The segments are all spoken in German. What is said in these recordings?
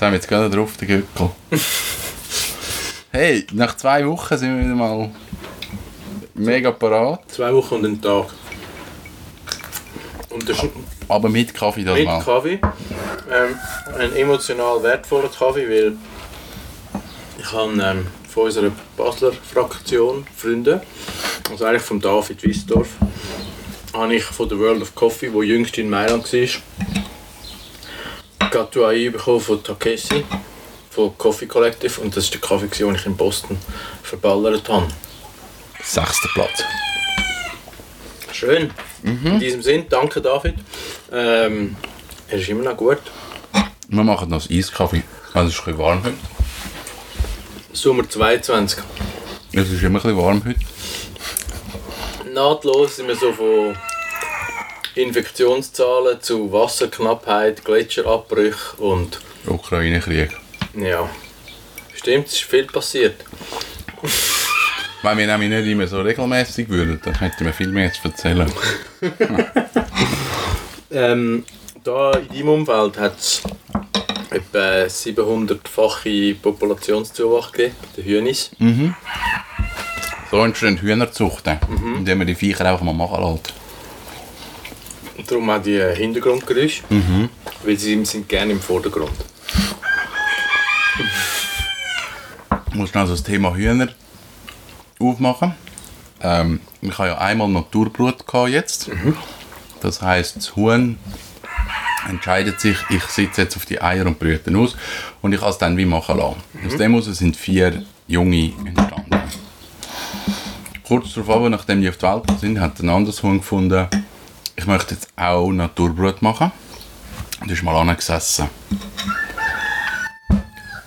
Jetzt haben wir jetzt gerade drauf, den Gückel. hey, nach zwei Wochen sind wir wieder mal mega parat. Zwei Wochen und einen Tag. Und Aber mit Kaffee das mit mal. Kaffee. Ähm, ein emotional wertvoller Kaffee, weil ich habe ähm, von unserer Basler Fraktion Freunde, also eigentlich von David Wissdorf, habe ich von der World of Coffee, wo jüngst in Mailand war, Gatto AI bekommen von Takeshi, von Coffee Collective und das ist der Kaffee, den ich in Boston verballert habe. Sechster Platz. Schön. In diesem Sinn, danke David. Ähm, er ist immer noch gut. Wir machen noch das Eiskaffee. Also es ist ein bisschen warm heute. Sommer 22. Es ist immer ein bisschen warm heute. Nahtlos sind wir so von Infektionszahlen zu Wasserknappheit, Gletscherabbrüche und Ukraine-Krieg. ja. Stimmt, es ist viel passiert. Wenn wir nämlich nicht immer so regelmäßig würden, dann hätten wir viel mehr zu erzählen. Ähm, da in deinem Umfeld hat es etwa 700-fache Populationszuwachs gegeben, der Hühnis. So entstehen Hühnerzuchten, indem man die Viecher einfach mal machen lässt. Und darum auch die Hintergrundgeräusche, weil sie sind gerne im Vordergrund. Ich muss schnell so das Thema Hühner aufmachen. Ähm, ich habe ja einmal Naturbrut jetzt. Das heisst, das Huhn entscheidet sich, ich sitze jetzt auf die Eier und brüte aus und ich kann es dann wie machen lassen. Aus dem heraus sind vier Junge entstanden. Kurz darauf, nachdem die auf die Welt sind, hat ein anderes Huhn gefunden, ich möchte jetzt auch Naturbrut machen. Und ist mal angesessen.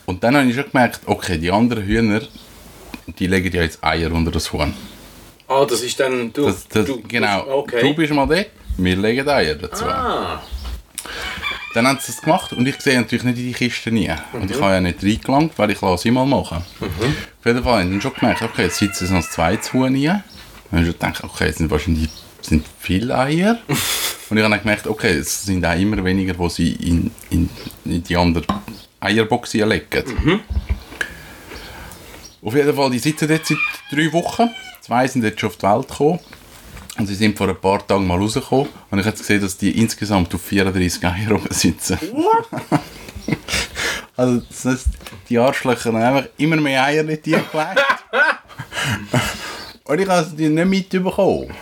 Und dann habe ich schon gemerkt, okay, die anderen Hühner, die legen ja jetzt Eier unter das Huhn. Ah, das ist dann du. Das, das, du genau, Okay. du bist mal dort, wir legen Eier dazu. ah, Dann haben sie das gemacht und ich sehe natürlich nicht in die Kiste nie. Und ich habe ja nicht reingelangt, weil ich lasse sie mal machen. Auf jeden Fall habe ich dann schon gemerkt, okay, jetzt sitzen sie noch das zweite Huhn rein. Dann habe ich schon gedacht, okay, es sind wahrscheinlich sind viele Eier. und ich habe dann gemerkt, okay, es sind auch immer weniger, wo sie in, in, in die andere Eierbox legen. Auf jeden Fall, die sitzen jetzt seit drei Wochen. Zwei sind jetzt schon auf die Welt gekommen. Und sie sind vor ein paar Tagen mal rausgekommen. Und ich habe gesehen, dass die insgesamt auf 34 Eier oben sitzen. also das heißt, die Arschlöcher haben einfach immer mehr Eier in die gelegt. Und ich habe die nicht mitbekommen.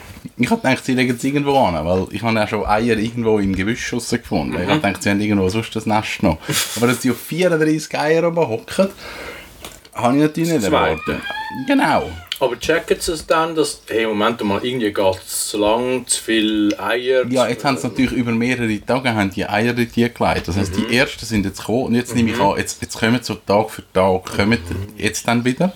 Ich habe gedacht, sie legen es irgendwo an, weil ich habe ja schon Eier irgendwo im Gebüsch gefunden. Ich habe gedacht, sie haben irgendwo sonst das Nest noch. Aber dass die auf 34 Eier oben hocken, habe ich natürlich nicht erwartet. Genau. aber checken sie es dann, dass, hey, Moment mal, irgendwie geht es zu lang, zu viel Eier. Ja, jetzt haben sie natürlich über mehrere Tage haben die Eier in die gelegt. Das heisst, die ersten sind jetzt gekommen und jetzt nehme ich an, jetzt, jetzt kommen so Tag für Tag, kommen jetzt dann wieder.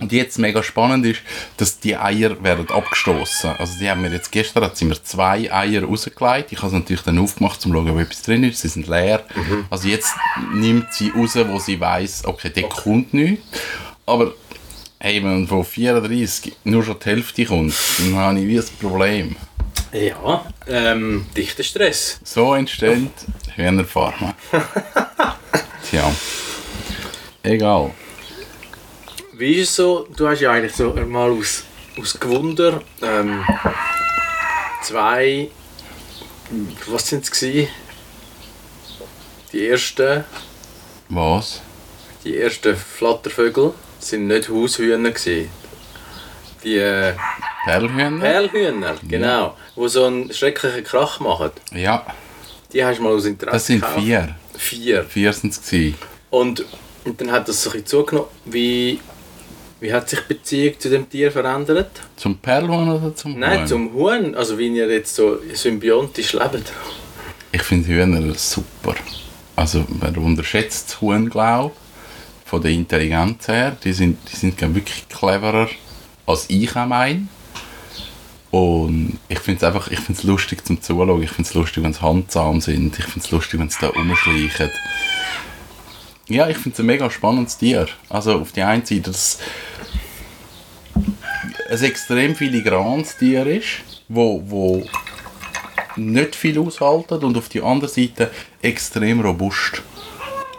Und jetzt mega spannend ist, dass die Eier werden abgestoßen. Also die haben mir jetzt gestern hat sie mir zwei Eier rausgelegt. Ich habe sie natürlich dann aufgemacht, um zu schauen, ob etwas drin ist. Sie sind leer. Also jetzt nimmt sie raus, wo sie weiß, okay, der kommt nichts. Aber hey, wenn von 34 nur schon die Hälfte kommt, dann habe ich wie ein Problem. Ja, ähm, dichter Stress. So entsteht Hühnerfarmen. Tja. Egal. Wie ist es so, du hast ja eigentlich so mal aus, aus Gewunder ähm, zwei, was sind es? Die ersten, Was? die ersten Flattervögel sind nicht Haushühner gewesen. Die äh, Perlhühner? Perlhühner, genau, wo so einen schrecklichen Krach machen. Ja, Die hast du mal aus Interesse das sind gekauft. vier. Vier. Vier sind es. Und, und dann hat das so ein bisschen zugenommen. Wie, wie hat sich die Beziehung zu dem Tier verändert? Zum Perlhuhn oder zum Nein, Huhn? zum Huhn. Also wie ihr jetzt so symbiontisch lebt. Ich finde Hühner super. Also, wer unterschätzt das Huhn, glaube von der Intelligenz her. Die sind, die sind wirklich cleverer als ich auch meine. Und ich finde es einfach, ich finde es lustig zum Zuschauen. Ich finde es lustig, wenn sie handsam sind. Ich finde es lustig, wenn sie da rumschleichen. Ja, ich finde es ein mega spannendes Tier. Also auf die einen Seite, dass es ein extrem filigranes Tier ist, wo, wo nicht viel aushalten und auf die andere Seite extrem robust.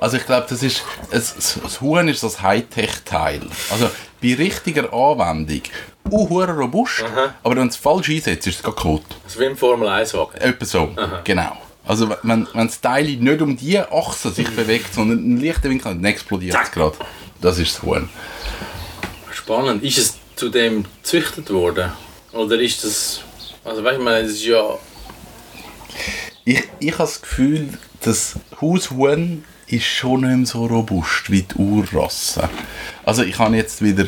Also ich glaube, das ist es, das Huhn ist das Hightech-Teil. Also bei richtiger Anwendung uh, robust, aber wenn es falsch einsetzt, ist es gar kaputt. Also wie im Formel 1 Wagen. Etwa so, genau. Also wenn, wenn das Teil nicht um die Achse sich bewegt, sondern einen leichten Winkel, dann explodiert es gerade. Das ist das Huhn. Spannend. Ist es zu dem gezüchtet worden? Oder ist das. Also weißt du, ich meine, das ist ja. Ich, ich habe das Gefühl, das Haushuhn ist schon nicht mehr so robust wie die Urrasse. Also ich habe jetzt wieder,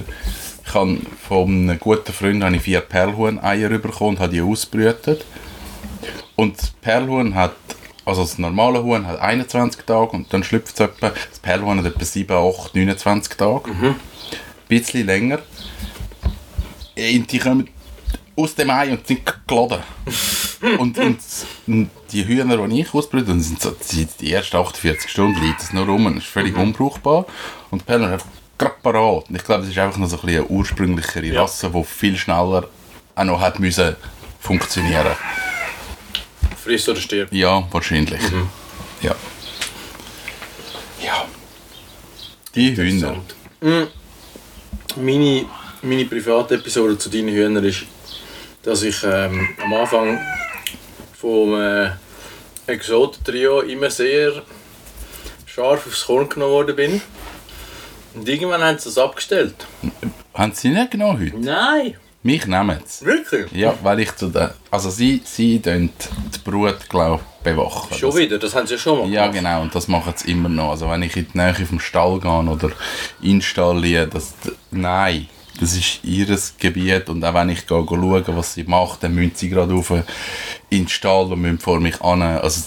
ich habe von einem guten Freund habe ich vier Perlhuhn-Eier bekommen und habe die ausbrütet. Und das Perlhuhn hat, also das normale Huhn hat 21 Tage und dann schlüpft es etwa, das Perlhuhn hat etwa 7, 8, 29 Tage. Ein bisschen länger. Und die kommen aus dem Ei und sind geladen. und, und, und die Hühner, die ich ausbrüte, sind so, die, die ersten 48 Stunden liegt es nur rum und ist völlig unbrauchbar. Und die Perlen hat gerade parat. Und ich glaube, es ist einfach noch so ein bisschen eine ursprünglichere Ja. Rasse, die viel schneller auch noch hat müssen funktionieren. Frisst oder stirbt. Ja, wahrscheinlich. Ja. Ja. Die Hühner. Mm, Meine, meine private Episode zu deinen Hühnern ist, dass ich ähm, am Anfang vom äh, Exoten-Trio immer sehr scharf aufs Korn genommen worden bin. Und irgendwann haben sie das abgestellt. Haben sie nicht genommen heute? Nein! Mich nehmen sie. Wirklich? Ja, weil ich zu der... Also sie, sie tun die Brut, glaube ich, bewachen. Schon Das- wieder, das haben sie ja schon mal Ja, gemacht. genau, und das machen sie immer noch. Also wenn ich in die Nähe vom Stall gehe oder installiere, das... Nein, das ist ihr Gebiet und auch wenn ich gehe, schauen, was sie macht, dann müssen sie gerade rauf in den Stall und müssen vor mich an. Also,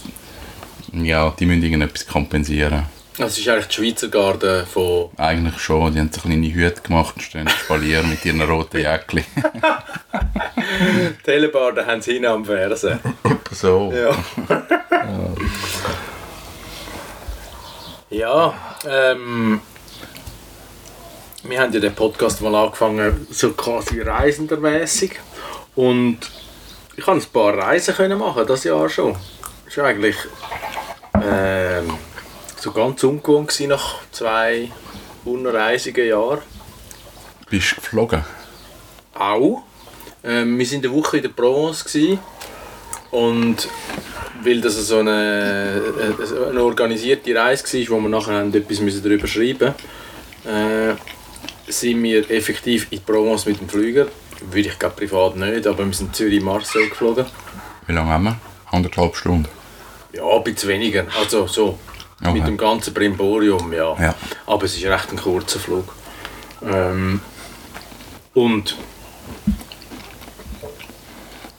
ja, die müssen irgendetwas kompensieren. Das ist eigentlich die Schweizer Garde von... Eigentlich schon, die haben so kleine Hüte gemacht und stehen Spalier mit ihren roten Jäckchen. Telebar, da haben sie hinten am Fersen. so. Ja. ja, ähm, wir haben ja den Podcast mal angefangen, so quasi reisendermäßig. Und ich habe ein paar Reisen können machen, das Jahr schon. Das war eigentlich ähm, so ganz ungewohnt gewesen nach zwei unreisigen Jahren. Bist du geflogen? Auch. Ähm, wir waren eine Woche in der Provence gewesen. und weil das so eine, äh, eine organisierte Reise war, wo wir nachher etwas darüber schreiben mussten, äh, sind wir effektiv in die Provence mit dem Flüger. Würde ich glaube privat nicht, aber wir sind Zürich-Marseille geflogen. Wie lange haben wir? Anderthalb Stunden. Ja, ein bisschen weniger. Also so Okay. mit dem ganzen Brimborium, ja. Ja. Aber es ist recht ein kurzer Flug. Ähm, und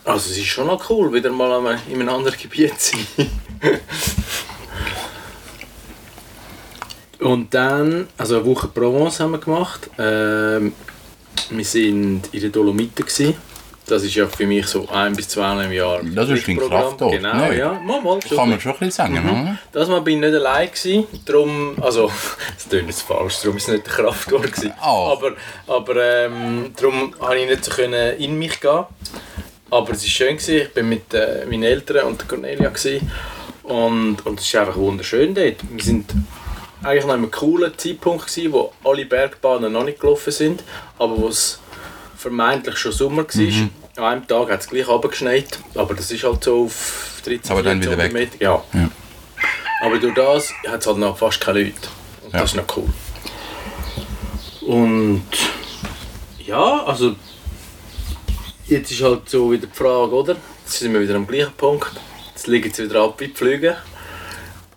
also es ist schon noch cool, wieder mal in einem anderen Gebiet zu sein. und dann, also eine Woche Provence haben wir gemacht. Ähm, wir sind in den Dolomiten gewesen. Das ist ja für mich so ein bis zweimal im Jahr. Das ist dein. Kraftort, Genau, ne? ja. Mal, mal, schon Kann man schon ein bisschen sagen, oder? das Mal bin ich nicht allein gewesen, darum, also, das klingt jetzt falsch, darum ist es nicht der Kraftort gewesen. Oh. Aber, aber ähm, darum konnte ich nicht so können in mich gehen. Aber es war schön, gewesen. ich bin mit äh, meinen Eltern und der Cornelia gewesen. und, und es ist einfach wunderschön dort. Wir sind eigentlich noch einem coolen Zeitpunkt gewesen, wo alle Bergbahnen noch nicht gelaufen sind, aber wo es vermeintlich schon Sommer war. An einem Tag hat es gleich runtergeschneit, aber das ist halt so auf 13, Aber dann 14 wieder weg. Meter. Ja. Ja. Aber durch das hat es halt noch fast keine Leute. Und Ja. das ist noch cool. Und ja, also jetzt ist halt so wieder die Frage, oder? Jetzt sind wir wieder am gleichen Punkt. Jetzt liegen sie wieder ab wie die Flüge.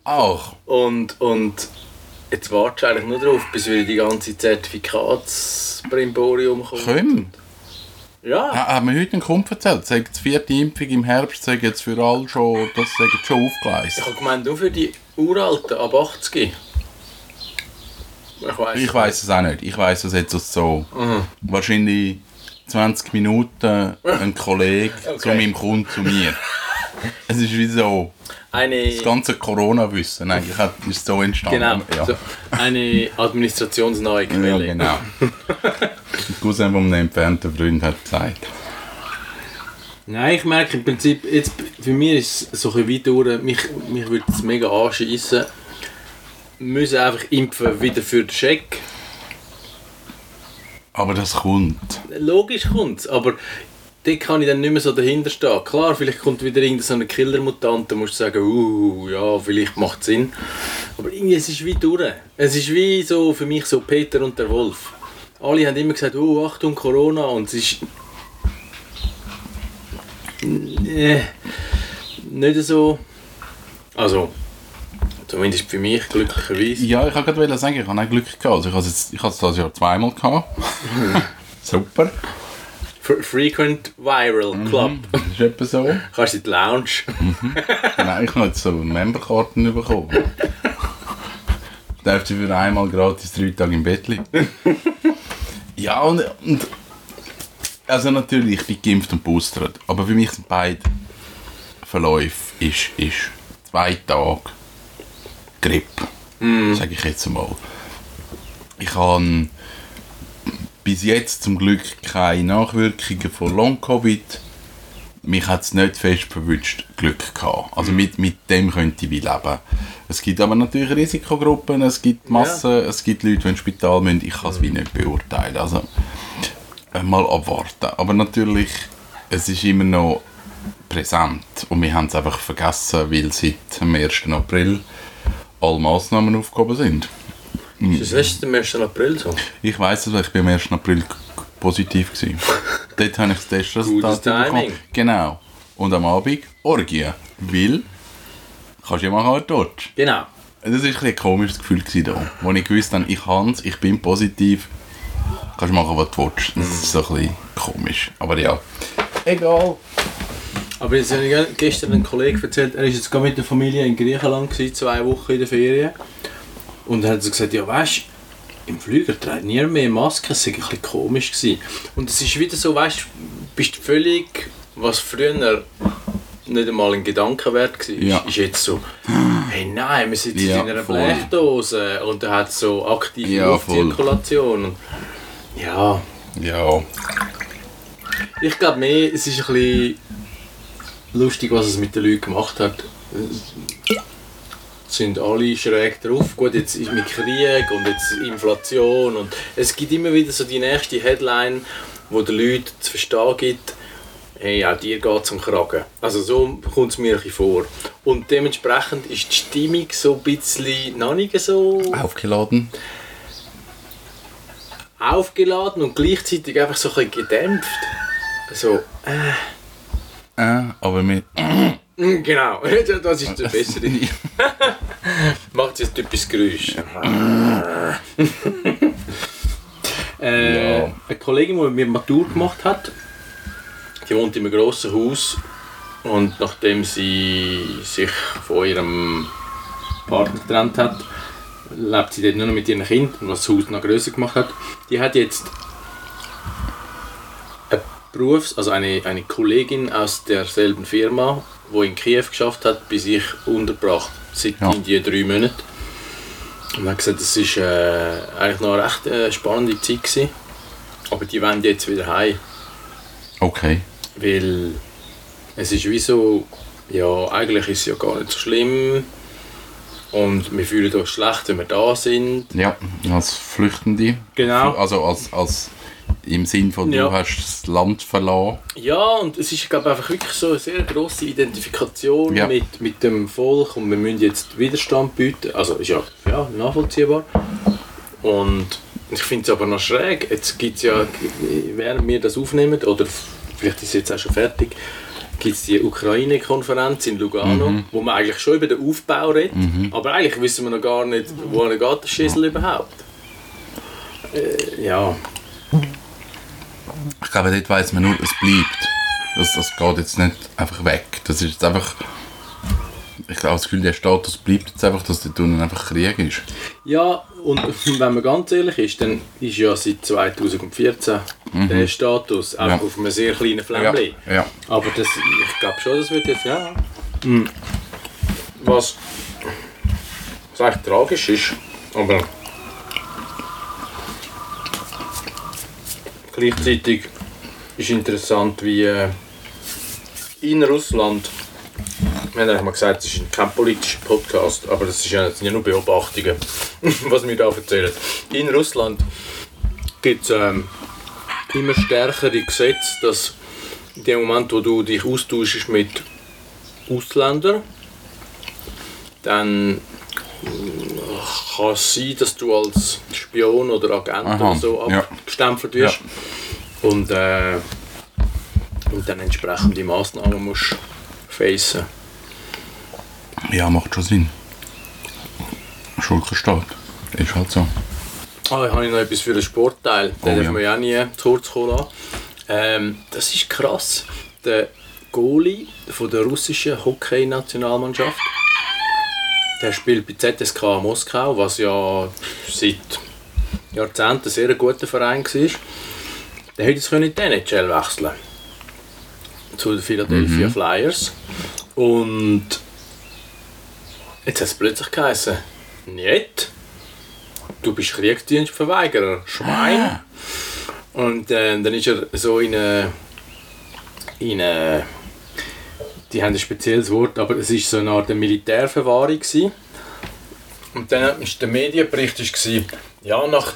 Auch. Und, und jetzt wartest du eigentlich nur darauf, bis wieder die ganze Zertifikatsbrimborium kommt. Komm. Ja, Ha- Haben wir heute einen Kumpel erzählt? Sagt, die vierte Impfung im Herbst sagt jetzt für alle schon, das sagt schon ich aufgeleistet. habe gemeint, nur für die Uralten ab 80. Ich weiß. Ich weiß es auch nicht. Ich weiß es jetzt so Mhm. wahrscheinlich 20 Minuten ein Kollege zu Okay. meinem Kunden zu mir. Es ist wie so, Eine, das ganze Corona-Wissen eigentlich hat, ist so entstanden. genau, Ja, so, eine administrationsneue ja Quelle. genau. Der Cousin von einem entfernten Freund hat gesagt. Nein, ich merke im Prinzip, jetzt, für mich ist es so ein weit durch, mich, mich würde es mega anschiessen. Wir müssen einfach impfen wieder für den Scheck. Aber das kommt. Logisch kommt es, aber dort kann ich dann nicht mehr so dahinter stehen. Klar, vielleicht kommt wieder irgendein so eine Killer-Mutant, da musst du sagen, uh, ja, vielleicht macht es Sinn. Aber irgendwie, es ist wie durch. Es ist wie so für mich so Peter und der Wolf. Alle haben immer gesagt, oh, Achtung, Corona, und es ist... Äh, nicht so... Also, zumindest für mich glücklicherweise. Ja, ich wollte gerade sagen, ich habe auch Glück gehabt. Also ich habe es jetzt- ich habe es das Jahr zweimal gehabt. Super. Fre- Frequent Viral Club. Das ist etwa so. Kannst in die Lounge. Nein, ich habe jetzt so Memberkarten bekommen. Darf sie für einmal gratis drei Tage im Bett liegen. ja, und, und also natürlich, ich bin geimpft und boostert, aber für mich sind beide Verläufe ist, ist zwei Tage Grippe, sage ich jetzt mal. Ich habe bis jetzt zum Glück keine Nachwirkungen von Long-Covid mich hat es nicht fest verwünscht Glück gehabt. Also mit, mit dem könnte ich leben. Es gibt aber natürlich Risikogruppen, es gibt Massen, es gibt Leute, die ins Spital müssen. Ich kann es wie nicht beurteilen. Also äh, mal abwarten. Aber natürlich, es ist immer noch präsent und wir haben es einfach vergessen, weil seit dem 1. April alle Massnahmen aufgehoben sind. Das ist am 1. April so. Ich weiß es, weil ich bin am 1. April positiv war. Dort habe ich das Testresultat Gutes Timing. bekommen. Genau. Und am Abend Orgie. Weil, kannst du ja machen, willst. Genau. Das war ein, komisches Gefühl, gewesen da, wo ich gewusst habe, ich kann ich bin positiv. Kannst machen, was du willst. Das ist so ein bisschen komisch. Aber ja. Egal. Aber jetzt habe ich gestern einen Kollegen erzählt, er war jetzt mit der Familie in Griechenland, gewesen, zwei Wochen in der Ferien. Und er hat so gesagt, ja weißt du, im Flüger trägt niemand mehr Maske, es war ein bisschen komisch. Gewesen. Und es ist wieder so, weißt du, bist völlig, was früher nicht einmal ein Gedankenwert war, Ja. ist jetzt so, hey nein, wir sitzen Ja, in einer voll. Blechdose und er hat so aktive Ja. Luftzirkulation. Ja, Ja. ich glaube mehr, es ist ein bisschen lustig, was es mit den Leuten gemacht hat. Sind alle schräg drauf. Gut, jetzt ist mit Krieg und jetzt Inflation und es gibt immer wieder so die nächste Headline, wo den Leuten zu verstehen gibt, hey, auch dir geht es am Kragen. Also so kommt es mir ein vor. Und dementsprechend ist die Stimmung so ein bisschen noch nicht so Aufgeladen. aufgeladen und gleichzeitig einfach so ein bisschen gedämpft. So, Äh, aber mit. Genau, das ist der bessere. Macht jetzt typisch Geräusch. äh, Ja. Eine Kollegin, die mit mir Matur gemacht hat, die wohnt in einem grossen Haus und nachdem sie sich von ihrem Partner getrennt hat, lebt sie dort nur noch mit ihren Kindern, was das Haus noch grösser gemacht hat. Die hat jetzt eine Berufs-, also eine, eine Kollegin aus derselben Firma, die in Kiew geschafft hat, bei sich untergebracht, seit Ja. irgendwie drei Monaten. Und man hat gesagt, das ist äh, eigentlich noch eine recht äh, spannende Zeit gewesen. Aber die wollen jetzt wieder heim, Okay. weil es ist wie so, ja, eigentlich ist es ja gar nicht so schlimm und wir fühlen uns schlecht, wenn wir da sind. Ja, als Flüchtende. Genau. Also als, als im Sinn von, du Ja. hast das Land verloren. Ja, und es ist glaube ich, einfach wirklich so eine sehr grosse Identifikation Ja. mit, mit dem Volk und wir müssen jetzt Widerstand bieten. Also ist ja, ja nachvollziehbar. Und ich finde es aber noch schräg. Jetzt gibt es ja, während wir das aufnehmen, oder vielleicht ist es jetzt auch schon fertig, gibt es die Ukraine-Konferenz in Lugano, wo man eigentlich schon über den Aufbau redet, aber eigentlich wissen wir noch gar nicht, wo geht der Schissel überhaupt. Äh, ja, Ich glaube, dort weiss man nur, es bleibt. Das, das geht jetzt nicht einfach weg. Das ist jetzt einfach. Ich habe das Gefühl, der Status bleibt jetzt einfach, dass dort unten einfach Krieg ist. Ja, und wenn man ganz ehrlich ist, dann ist ja seit 2014 der Status auch Ja. auf einem sehr kleinen Ja, Flämmchen. ja. Aber das, ich glaube schon, das wird jetzt, ja. Hm. Was, was eigentlich tragisch ist, aber gleichzeitig ist interessant, wie äh, in Russland, wir haben eigentlich mal gesagt, es ist kein politischer Podcast, aber das, ist ja, das sind ja nur Beobachtungen, was wir da erzählen. In Russland gibt es ähm, immer stärkere Gesetze, dass in dem Moment, wo du dich austauschst mit Ausländern, dann kann es sein, dass du als Spion oder Agent Aha, oder so ja. abgestempelt wirst und, äh, und dann entsprechende Massnahmen musst facen. Ja, macht schon Sinn. Schuldenstaat. Ist halt so. Ah, ich habe noch etwas für den Sportteil. Den Oh, dürfen ja. wir ja nie zu kurz kommen lassen. Ähm, das ist krass. Der Goalie von der russischen Hockey-Nationalmannschaft, der spielt bei ZSK Moskau, was ja seit Jahrzehnten ein sehr guter Verein war. Der hätte jetzt in die NHL wechseln zu den Philadelphia Flyers. Und jetzt hat es plötzlich geheißen, nicht du bist Kriegsdienstverweigerer, Schwein. Und äh, dann ist er so in eine, in eine, die haben ein spezielles Wort, aber es ist so eine Art Militärverwahrung gewesen. Und dann ist der Medienbericht gewesen, ja nach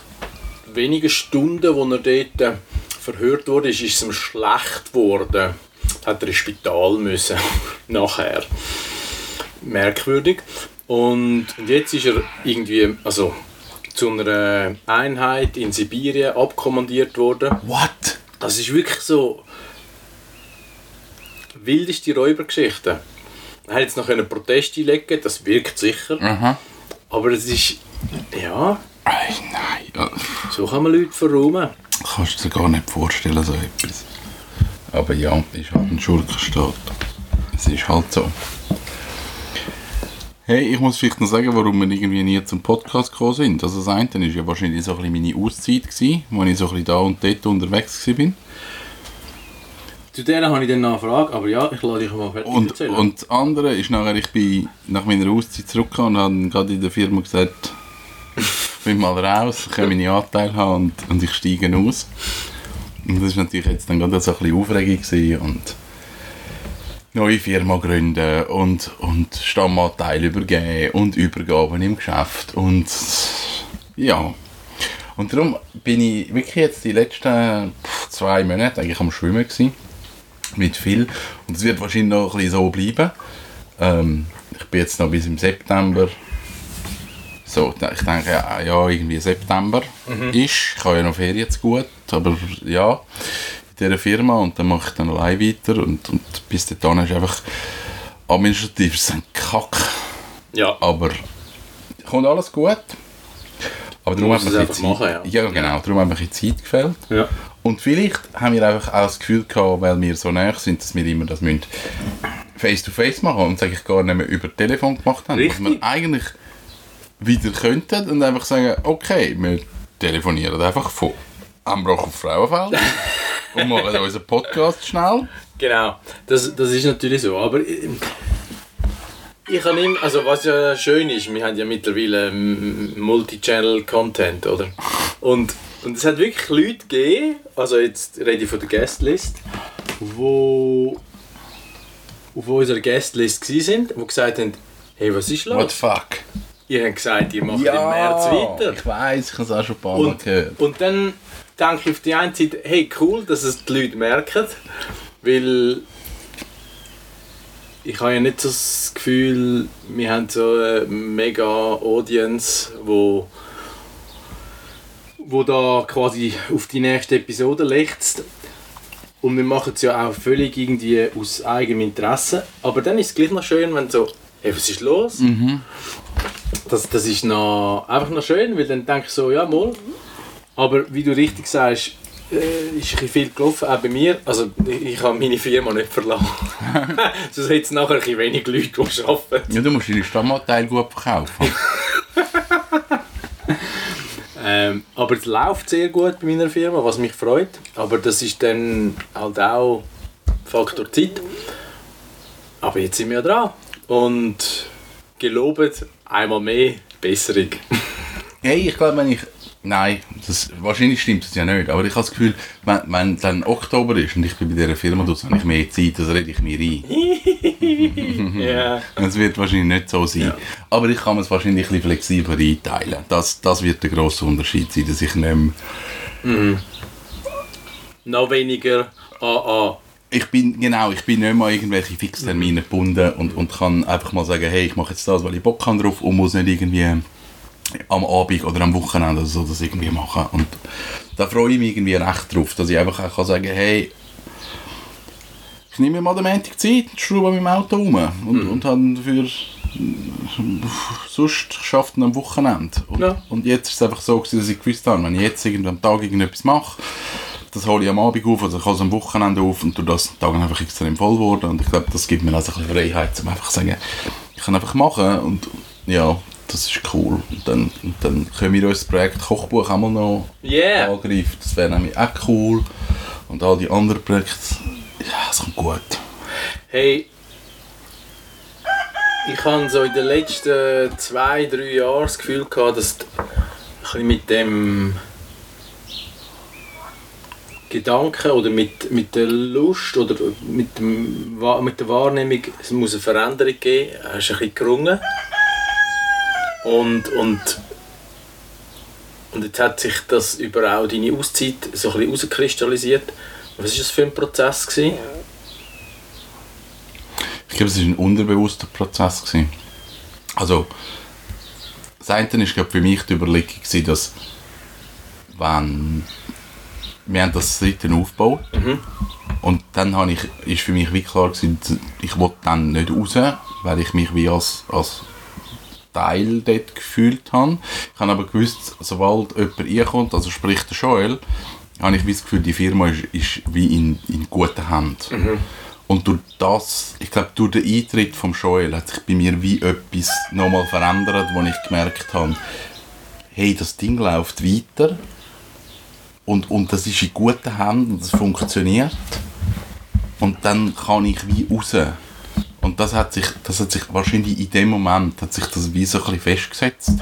wenigen Stunden, wo er dort äh, verhört wurde, ist, ist es ihm schlecht geworden. Hat er ins Spital müssen nachher merkwürdig. Und, und jetzt ist er irgendwie, also zu einer Einheit in Sibirien abkommandiert worden. What? Das ist wirklich so wildeste Räubergeschichte. Er hat jetzt noch einen Protest einlegen, das wirkt sicher. Aha. Aber es ist, ja, Ei, nein. So kann man Leute verräumen. kannst du dir gar nicht vorstellen, so etwas. Aber ja, ist halt ein Schurkenstaat. Es ist halt so. Hey, ich muss vielleicht noch sagen, warum wir irgendwie nie zum Podcast gekommen sind. Also das eine war ja wahrscheinlich so ein bisschen meine Auszeit, gewesen, wo ich so ein bisschen da und dort unterwegs war. Zu der habe ich dann noch eine Frage, aber ja, ich lade dich mal fertig Und, erzählen. und das andere ist nachher, ich bin nach meiner Auszeit zurückgekommen und habe gerade in der Firma gesagt, ich bin mal raus, ich kann meine Anteile haben und, und ich steige aus. Und das war natürlich jetzt dann gerade so ein bisschen Aufregung und neue Firma gründen und, und Stammanteil übergeben und Übergaben im Geschäft und ja. Und darum bin ich wirklich jetzt die letzten zwei Monate eigentlich am Schwimmen gewesen mit viel. Und es wird wahrscheinlich noch ein bisschen so bleiben. Ähm, ich bin jetzt noch bis im September. So, ich denke, ja, ja irgendwie September ist. Ich habe ja noch Ferien zu gut, aber ja, in dieser Firma und dann mache ich dann allein weiter und, und bis dahin ist einfach administrativ ist ein Kack, ja, aber kommt alles gut. Aber darum hat Zeit, machen, ja. genau, darum hat mir ein bisschen Zeit gefällt. ja. Und vielleicht haben wir einfach auch das Gefühl gehabt, weil wir so nah sind, dass wir immer das müssen face-to-face machen und sage ich gar nicht mehr über Telefon gemacht haben. Richtig. Dass wir eigentlich wieder könnten und einfach sagen, okay, wir telefonieren einfach von Ambroch auf Frauenfeld und machen unseren Podcast schnell. Genau, das, das ist natürlich so. Aber ich, ich habe immer, also was ja schön ist, wir haben ja mittlerweile Multi-Channel-Content, oder? Und, und es hat wirklich Leute gegeben, also jetzt rede ich von der Guestlist, wo auf unserer Guestlist sind, die gesagt haben, hey, was ist What los? the fuck? Ihr habt gesagt, ihr macht im März weiter. ich weiss, ich habe es auch schon ein paar Mal Und, gehört. und dann denke ich auf die einen Seite, hey cool, dass es die Leute merken, weil ich habe ja nicht so das Gefühl, wir haben so eine mega Audience, wo wo da quasi auf die nächste Episode lechzt. Und wir machen es ja auch völlig irgendwie aus eigenem Interesse. Aber dann ist es gleich noch schön, wenn so, hey, was ist los? Das, das ist noch, einfach noch schön, weil dann denke ich so, ja, mal. Aber wie du richtig sagst, äh, ist ein viel gelaufen, auch bei mir. Also ich, habe meine Firma nicht verlassen. Sonst hätte es nachher ein wenig Leute, die arbeiten. Ja, du musst deine Stammanteile gut verkaufen. Ähm, aber es läuft sehr gut bei meiner Firma, was mich freut. Aber das ist dann halt auch Faktor Zeit. Aber jetzt sind wir ja dran. Und gelobt einmal mehr Besserung. Hey, ich glaube, wenn ich. Nein, das, wahrscheinlich stimmt das ja nicht. Aber ich habe das Gefühl, wenn, wenn dann Oktober ist und ich bin bei dieser Firma, dann habe ich mehr Zeit, das rede ich mir ein. Ja. Es wird wahrscheinlich nicht so sein. Ja. Aber ich kann es wahrscheinlich ein bisschen flexibler einteilen. Das, das wird der grosse Unterschied sein, dass ich nicht mehr Noch weniger AA. ich bin, genau, ich bin nicht mehr an irgendwelche Fixtermine gebunden und, und kann einfach mal sagen, hey, ich mache jetzt das, weil ich Bock habe drauf und muss nicht irgendwie am Abend oder am Wochenende oder so das irgendwie machen. Und da freue ich mich irgendwie recht drauf, dass ich einfach auch kann sagen hey, ich nehme mir mal den Montag Zeit, schraube mit dem Auto rum und, und habe dafür sonst schafft am Wochenende. Und, Ja. und jetzt ist es einfach so, gewesen, dass ich gewusst habe, wenn ich jetzt irgendwie am Tag irgendetwas mache, das hole ich am Abend auf, also ich hole es am Wochenende auf und durch das Tag einfach extrem voll geworden und ich glaube, das gibt mir also ein bisschen Freiheit, um einfach zu sagen, ich kann einfach machen und ja, das ist cool. Und dann, und dann können wir uns das Projekt Kochbuch auch mal noch Yeah! angreifen, das wäre nämlich auch cool und all die anderen Projekte, ja, es kommt gut. Hey, ich habe so in den letzten zwei, drei Jahren das Gefühl gehabt, dass mit dem Gedanken oder mit, mit der Lust oder mit, dem, mit der Wahrnehmung, es muss eine Veränderung geben, hast du ein bisschen gerungen. Und, und, und jetzt hat sich das über auch deine Auszeit so ein bisschen herauskristallisiert. Was war das für ein Prozess? Gewesen? Ich glaube, es war ein unterbewusster Prozess. Gewesen. Also, das eine war für mich die Überlegung, gewesen, dass wenn wir haben das dritte aufgebaut und dann habe ich, ist für mich wie klar gewesen, ich wollte dann nicht raus, weil ich mich wie als, als Teil dort gefühlt habe. Ich habe aber gewusst, sobald jemand reinkommt, also sprich der Joel, habe ich das Gefühl, die Firma ist, ist wie in, in guten Händen. Und durch das, ich glaube, durch den Eintritt vom Joel hat sich bei mir wie etwas nochmal verändert, wo ich gemerkt habe, hey, das Ding läuft weiter und, und das ist in guten Händen und das funktioniert. Und dann kann ich wie raus. Und das hat sich, das hat sich wahrscheinlich in dem Moment hat sich das wie so ein bisschen festgesetzt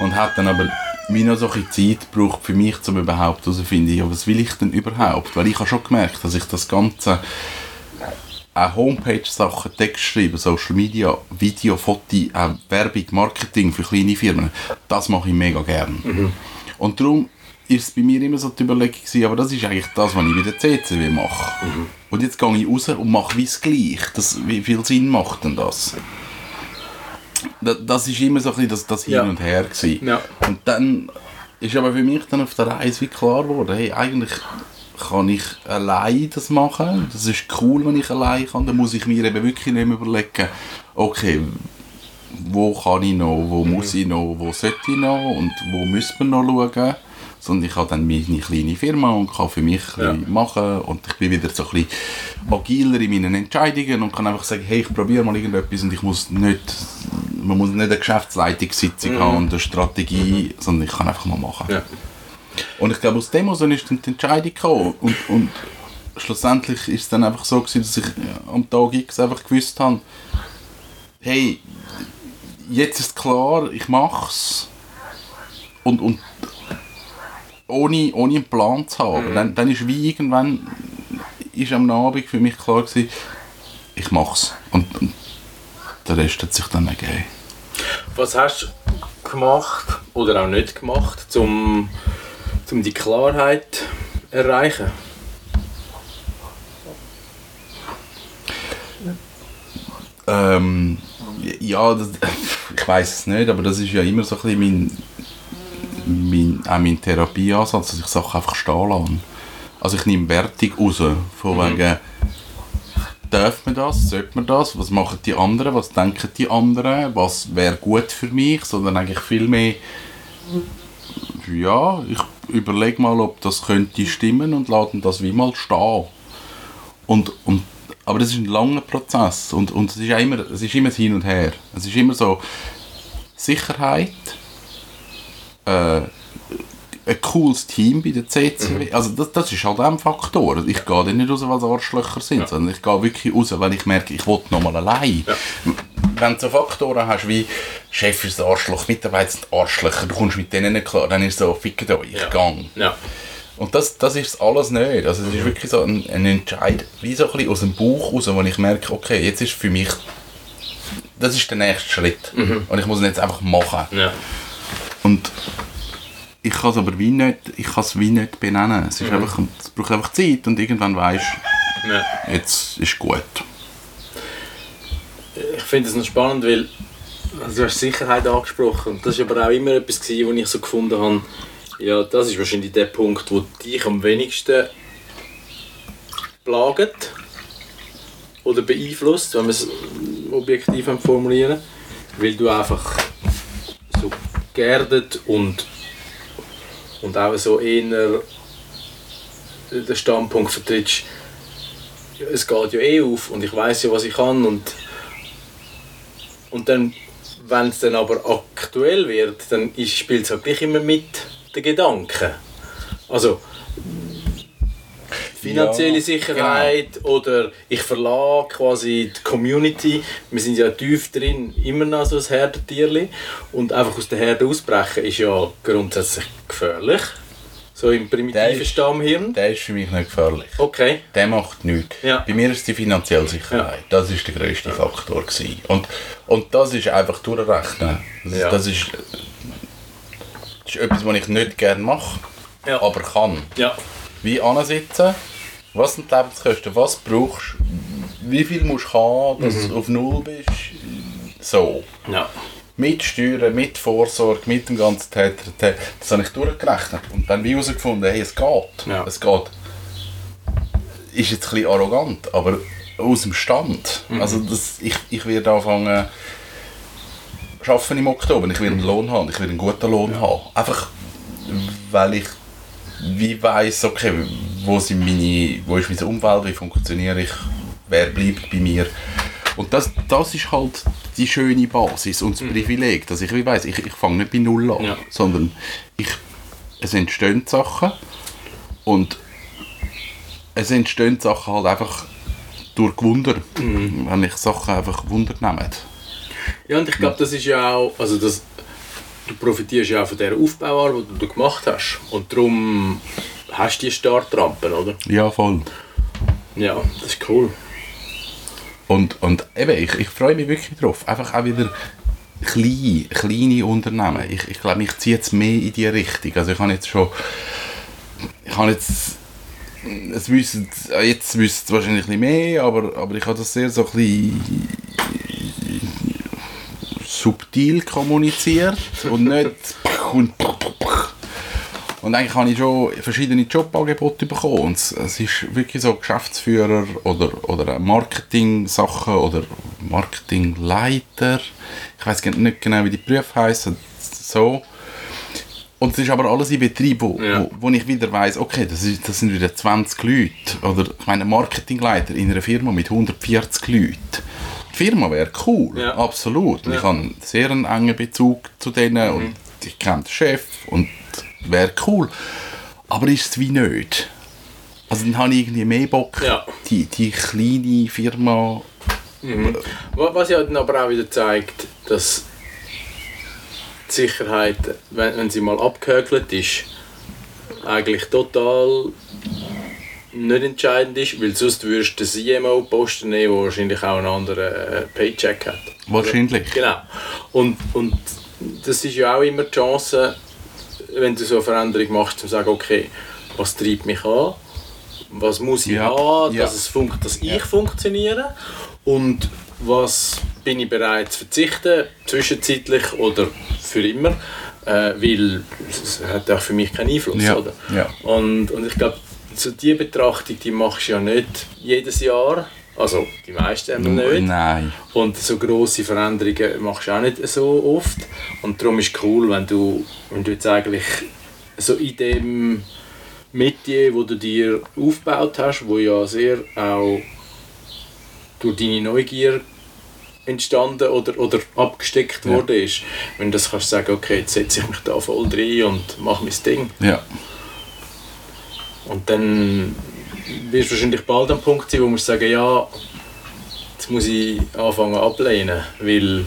und hat dann aber wie noch so ein Zeit gebraucht für mich, um überhaupt herauszufinden, ja, was will ich denn überhaupt? Weil ich habe schon gemerkt, dass ich das Ganze auch Homepage-Sachen, Text schreiben, Social Media, Video, Foto, auch Werbung, Marketing für kleine Firmen, das mache ich mega gern. Und darum ist es bei mir immer so die Überlegung gewesen, aber das ist eigentlich das, was ich bei der CCW mache. Und jetzt gehe ich raus und mache wie es gleich. Das, wie viel Sinn macht denn das? Da- Das ist immer so ein bisschen das, das Hin Ja. und Her gewesen. Ja. Und dann ist aber für mich dann auf der Reise wie klar geworden, hey, eigentlich kann ich allein das machen. Das ist cool, wenn ich allein kann. Dann muss ich mir eben wirklich nicht mehr überlegen, okay, wo kann ich noch, wo muss ich noch, wo sollte ich noch und wo müssen wir noch schauen. Sondern ich habe dann meine kleine Firma und kann für mich Ja. machen und ich bin wieder so ein bisschen agiler in meinen Entscheidungen und kann einfach sagen, hey, ich probiere mal irgendetwas und ich muss nicht, man muss nicht eine Geschäftsleitungssitzung haben und eine Strategie, sondern ich kann einfach mal machen. Ja. Und ich glaube, aus dem heraus ist dann die Entscheidung gekommen. Und, und schlussendlich ist es dann einfach so gewesen, dass ich am Tag X einfach gewusst habe, hey, jetzt ist klar, ich mach's. Und, und ohne, ohne einen Plan zu haben. Dann, dann ist wie irgendwann ist am Abend für mich klar gewesen, ich mach's. Und, und der Rest hat sich dann ergeben. Was hast du gemacht oder auch nicht gemacht, um, um die Klarheit zu erreichen? Ähm, ja, das, ich weiß es nicht, aber das ist ja immer so ein bisschen mein, mein, auch mein Therapieansatz, dass ich Sachen einfach stehen lasse. Also ich nehme Wertung raus, von wegen, darf man das, sollte man das, was machen die anderen, was denken die anderen, was wäre gut für mich, sondern eigentlich viel mehr, ja, ich überlege mal, ob das könnte stimmen und lasse das wie mal stehen. Und, und, aber das ist ein langer Prozess und, und es, ist immer, es ist immer Hin und Her. Es ist immer so Sicherheit, äh, ein cooles Team bei der CCW. Also das, das ist halt auch ein Faktor. Ich gehe dann nicht raus, weil es Arschlöcher sind, sondern ich gehe wirklich raus, weil ich merke, ich will nochmal allein. Wenn du so Faktoren hast wie Chef ist ein Arschloch, Mitarbeiter sind Arschlöcher, du kommst mit denen nicht klar, dann ist es so, fickt euch, ich Ja. gang. Ja. Und das, das ist alles nicht. Also es ist wirklich so ein, ein Entscheid, wie so ein bisschen aus dem Bauch raus, wo ich merke, okay, jetzt ist für mich, das ist der nächste Schritt. Und ich muss ihn jetzt einfach machen. Ja. Und ich kann es aber wie nicht, ich kann es wie nicht benennen. Es, ist einfach, es braucht einfach Zeit und irgendwann weisst ja. jetzt ist gut. Ich finde es noch spannend, weil also du hast Sicherheit angesprochen. Und das war aber auch immer etwas, gewesen, wo ich so gefunden habe, ja, das ist wahrscheinlich der Punkt, wo dich am wenigsten plagt oder beeinflusst, wenn wir es objektiv formulieren weil du einfach so geerdet und, und auch so eher den Standpunkt vertrittst, ja, es geht ja eh auf und ich weiß ja, was ich kann und und dann, wenn es dann aber aktuell wird, dann spielt es halt immer mit den Gedanken. Also finanzielle Ja, Sicherheit oder ich verlage quasi die Community. Wir sind ja tief drin, immer noch so ein Herdentierli. Und einfach aus der Herde ausbrechen ist ja grundsätzlich gefährlich. So im Der primitiven ist- Stammhirn. Der ist für mich nicht gefährlich. Okay. Der macht nichts. Ja. Bei mir ist die finanzielle Sicherheit. Das ist der grösste Faktor. Gewesen. Und, und das ist einfach durchrechnen. Das, Ja. das, ist, das ist etwas, was ich nicht gerne mache, Ja. aber kann. Ja. Wie ansitzen, was sind die Lebenskosten, was brauchst du, wie viel musst du haben, dass du auf Null bist. So. Ja. Mit Steuern, mit Vorsorge, mit dem ganzen Täter, das habe ich durchgerechnet. Und dann wie herausgefunden, hey, es geht. Ja. Es geht. Ist jetzt ein bisschen arrogant, aber aus dem Stand. Also das, ich, ich werde anfangen arbeiten im Oktober. Ich will einen Lohn haben, ich will einen guten Lohn haben. Einfach, weil ich wie weiss, okay, wo, sind meine, wo ist meine Umwelt, wie funktioniere ich, wer bleibt bei mir. Und das, das ist halt die schöne Basis und das Privileg, dass ich wie weiss, ich, ich fange nicht bei Null an, Ja. sondern ich, es entstehen Sachen und es entstehen Sachen halt einfach durch Gewunder, wenn ich Sachen einfach Wunder nehme. Ja, und ich glaube, das ist ja auch, also das, du profitierst ja auch von dieser Aufbauarbeit, die du gemacht hast. Und darum hast du die Startrampen, oder? Ja, voll. Ja, das ist cool. Und, und eben, ich, ich freue mich wirklich drauf. Einfach auch wieder klein, kleine Unternehmen. Ich, ich glaube, mich zieht es mehr in die Richtung. Also ich habe jetzt schon... Ich habe jetzt... Es wissen, jetzt wissen es wahrscheinlich ein mehr, aber, aber ich habe das sehr so ein bisschen subtil kommuniziert und nicht und, und eigentlich habe ich schon verschiedene Jobangebote bekommen und es, ist wirklich so Geschäftsführer oder, oder Marketing-Sachen oder Marketingleiter ich weiß nicht genau wie die Berufe heißen so und es ist aber alles in Betrieb, wo, Ja. wo, wo ich wieder weiß, okay, das, ist, das sind wieder 20 Leute. Oder ich meine, Marketingleiter in einer Firma mit 140 Leuten. Die Firma wäre cool, Ja. absolut. Und Ja. Ich habe einen sehr engen Bezug zu denen und ich kenne den Chef und wäre cool. Aber ist es wie nicht. Also dann habe ich irgendwie mehr Bock, Ja. die, die kleine Firma... Wa- Was ja dann aber auch wieder zeigt, dass die Sicherheit, wenn, wenn sie mal abgehökelt ist, eigentlich total nicht entscheidend ist, weil sonst würdest du den CMO-Posten nehmen, der wahrscheinlich auch einen anderen äh, Paycheck hat. Wahrscheinlich. Genau. Und, und das ist ja auch immer die Chance, wenn du so eine Veränderung machst, zu sagen, okay, was treibt mich an? Was muss ich Ja, haben, ja. dass, es funkt, dass ich funktioniere? Und was bin ich bereit zu verzichten, zwischenzeitlich oder für immer? Äh, weil es hat auch für mich keinen Einfluss. Ja, Oder? ja. Und, und ich glaube, so diese Betrachtung die machst du ja nicht jedes Jahr. Also die meisten haben wir nicht. Nein. Und so grosse Veränderungen machst du auch nicht so oft. Und darum ist es cool, wenn du, wenn du jetzt eigentlich so in dem Metier, wo du dir aufgebaut hast, wo ja sehr auch durch deine Neugier entstanden oder, oder abgesteckt Ja. worden ist. Wenn du das kannst sagen, okay, jetzt setze ich mich da voll rein und mache mein Ding. Ja. Und dann wirst du wahrscheinlich bald am Punkt sein, wo du sagen, ja, jetzt muss ich anfangen ablehnen, weil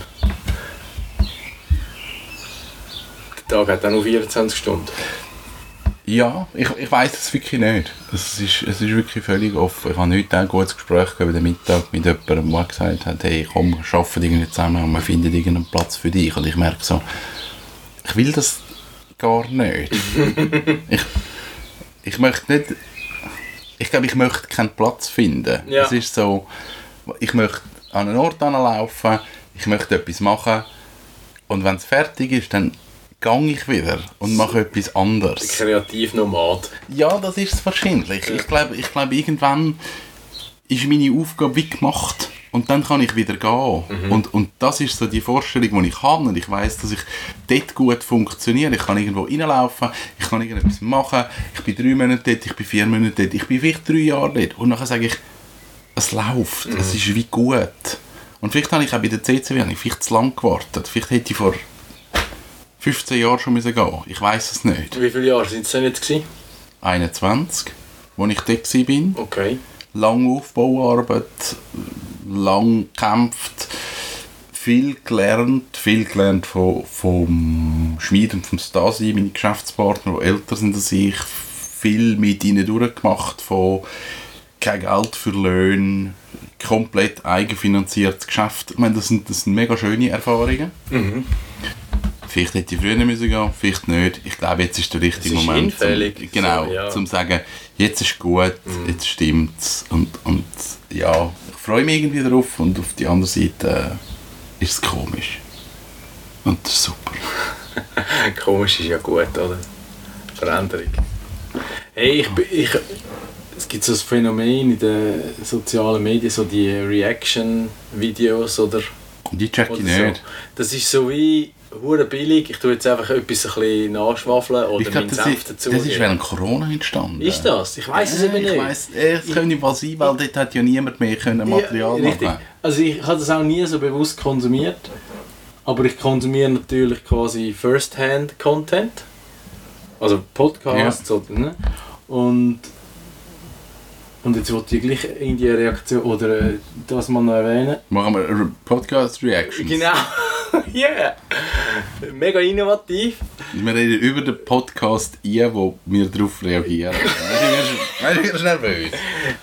der Tag hat auch nur 24 Stunden. Ja, ich, ich weiß es wirklich nicht. Es ist, es ist wirklich völlig offen. Ich habe heute ein gutes Gespräch über den Mittag mit jemandem, der gesagt hat, hey komm, wir arbeiten irgendwie zusammen und wir finden irgendeinen Platz für dich. Und ich merke so, ich will das gar nicht. ich, ich möchte nicht, ich glaube, ich möchte keinen Platz finden. Ja. Es ist so, ich möchte an einen Ort anlaufen, ich möchte etwas machen und wenn es fertig ist, dann gehe ich wieder und mache etwas anderes. Kreativnomad. Ja, das ist es wahrscheinlich. Ich glaube, ich glaube, irgendwann ist meine Aufgabe wie gemacht und dann kann ich wieder gehen. Und, und das ist so die Vorstellung, die ich habe und ich weiß, dass ich dort gut funktioniere. Ich kann irgendwo reinlaufen, ich kann irgendetwas machen, ich bin drei Monate dort, ich bin vier Monate dort, ich bin vielleicht drei Jahre dort und nachher sage ich, es läuft, es ist wie gut. Und vielleicht habe ich auch bei der CCW habe ich vielleicht zu lang gewartet. Vielleicht hätte ich vor 15 Jahren schon müssen gehen Ich weiß es nicht. Wie viele Jahre sind es denn jetzt gewesen? 21, wo ich dort war. Okay. Lange Aufbauarbeit, lang gekämpft, viel gelernt, viel gelernt von, vom Schmied und vom Stasi, meine Geschäftspartner, die älter sind als ich, viel mit ihnen durchgemacht, von kein Geld für Löhne, komplett eigenfinanziertes Geschäft. Ich meine, das sind, das sind mega schöne Erfahrungen. Vielleicht hätte ich früher müssen gehen, vielleicht nicht. Ich glaube, jetzt ist der richtige ist Moment, hinfällig, zum, genau, so, ja. zum sagen, jetzt ist gut, jetzt stimmt's und, und ja, ich freue mich irgendwie darauf und auf die andere Seite ist es komisch. Und das ist super. Komisch ist ja gut, oder? Veränderung. Hey, ich, ich, es gibt so ein Phänomen in den sozialen Medien, so die Reaction-Videos oder, Die check ich oder so. nicht. Das ist so wie hure billig. Ich tue jetzt einfach etwas ein bisschen nachschwafeln oder Ich das, Senf ist, dazu. das ist während Corona entstanden. Ist das? Ich weiß es eben nicht. Ich weiss, äh, es könnte was sein, weil dort hat ja niemand mehr können Material Ja, richtig. machen Also ich habe das auch nie so bewusst konsumiert. Aber ich konsumiere natürlich quasi First-Hand-Content. Also Podcasts oder, ne? Und, und jetzt wollte ich gleich in die Reaktion oder äh, das mal noch erwähnen. Machen wir Re- Podcast-Reactions. Genau. yeah. Mega innovativ. Wir reden über den Podcast ein, wo wir darauf reagieren. Weißt du, wir sind nervös.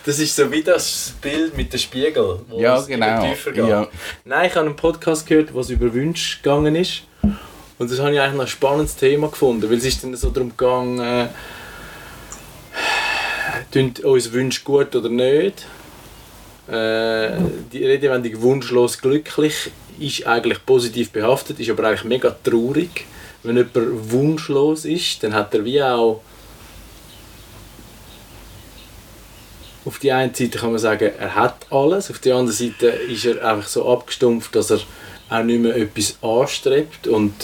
Das ist so wie das Bild mit dem Spiegel, wo Ja, es genau. tiefer geht. Ja. Nein, ich habe einen Podcast gehört, wo es über Wünsche gegangen ist. Und das habe ich eigentlich ein spannendes Thema gefunden, weil es ist dann so darum gegangen, äh, tun uns Wünsche gut oder nicht. Äh, die Redewendung wunschlos glücklich ist eigentlich positiv behaftet, ist aber eigentlich mega traurig. Wenn jemand wunschlos ist, dann hat er wie auch auf die eine Seite kann man sagen, er hat alles, auf der anderen Seite ist er einfach so abgestumpft, dass er auch nicht mehr etwas anstrebt und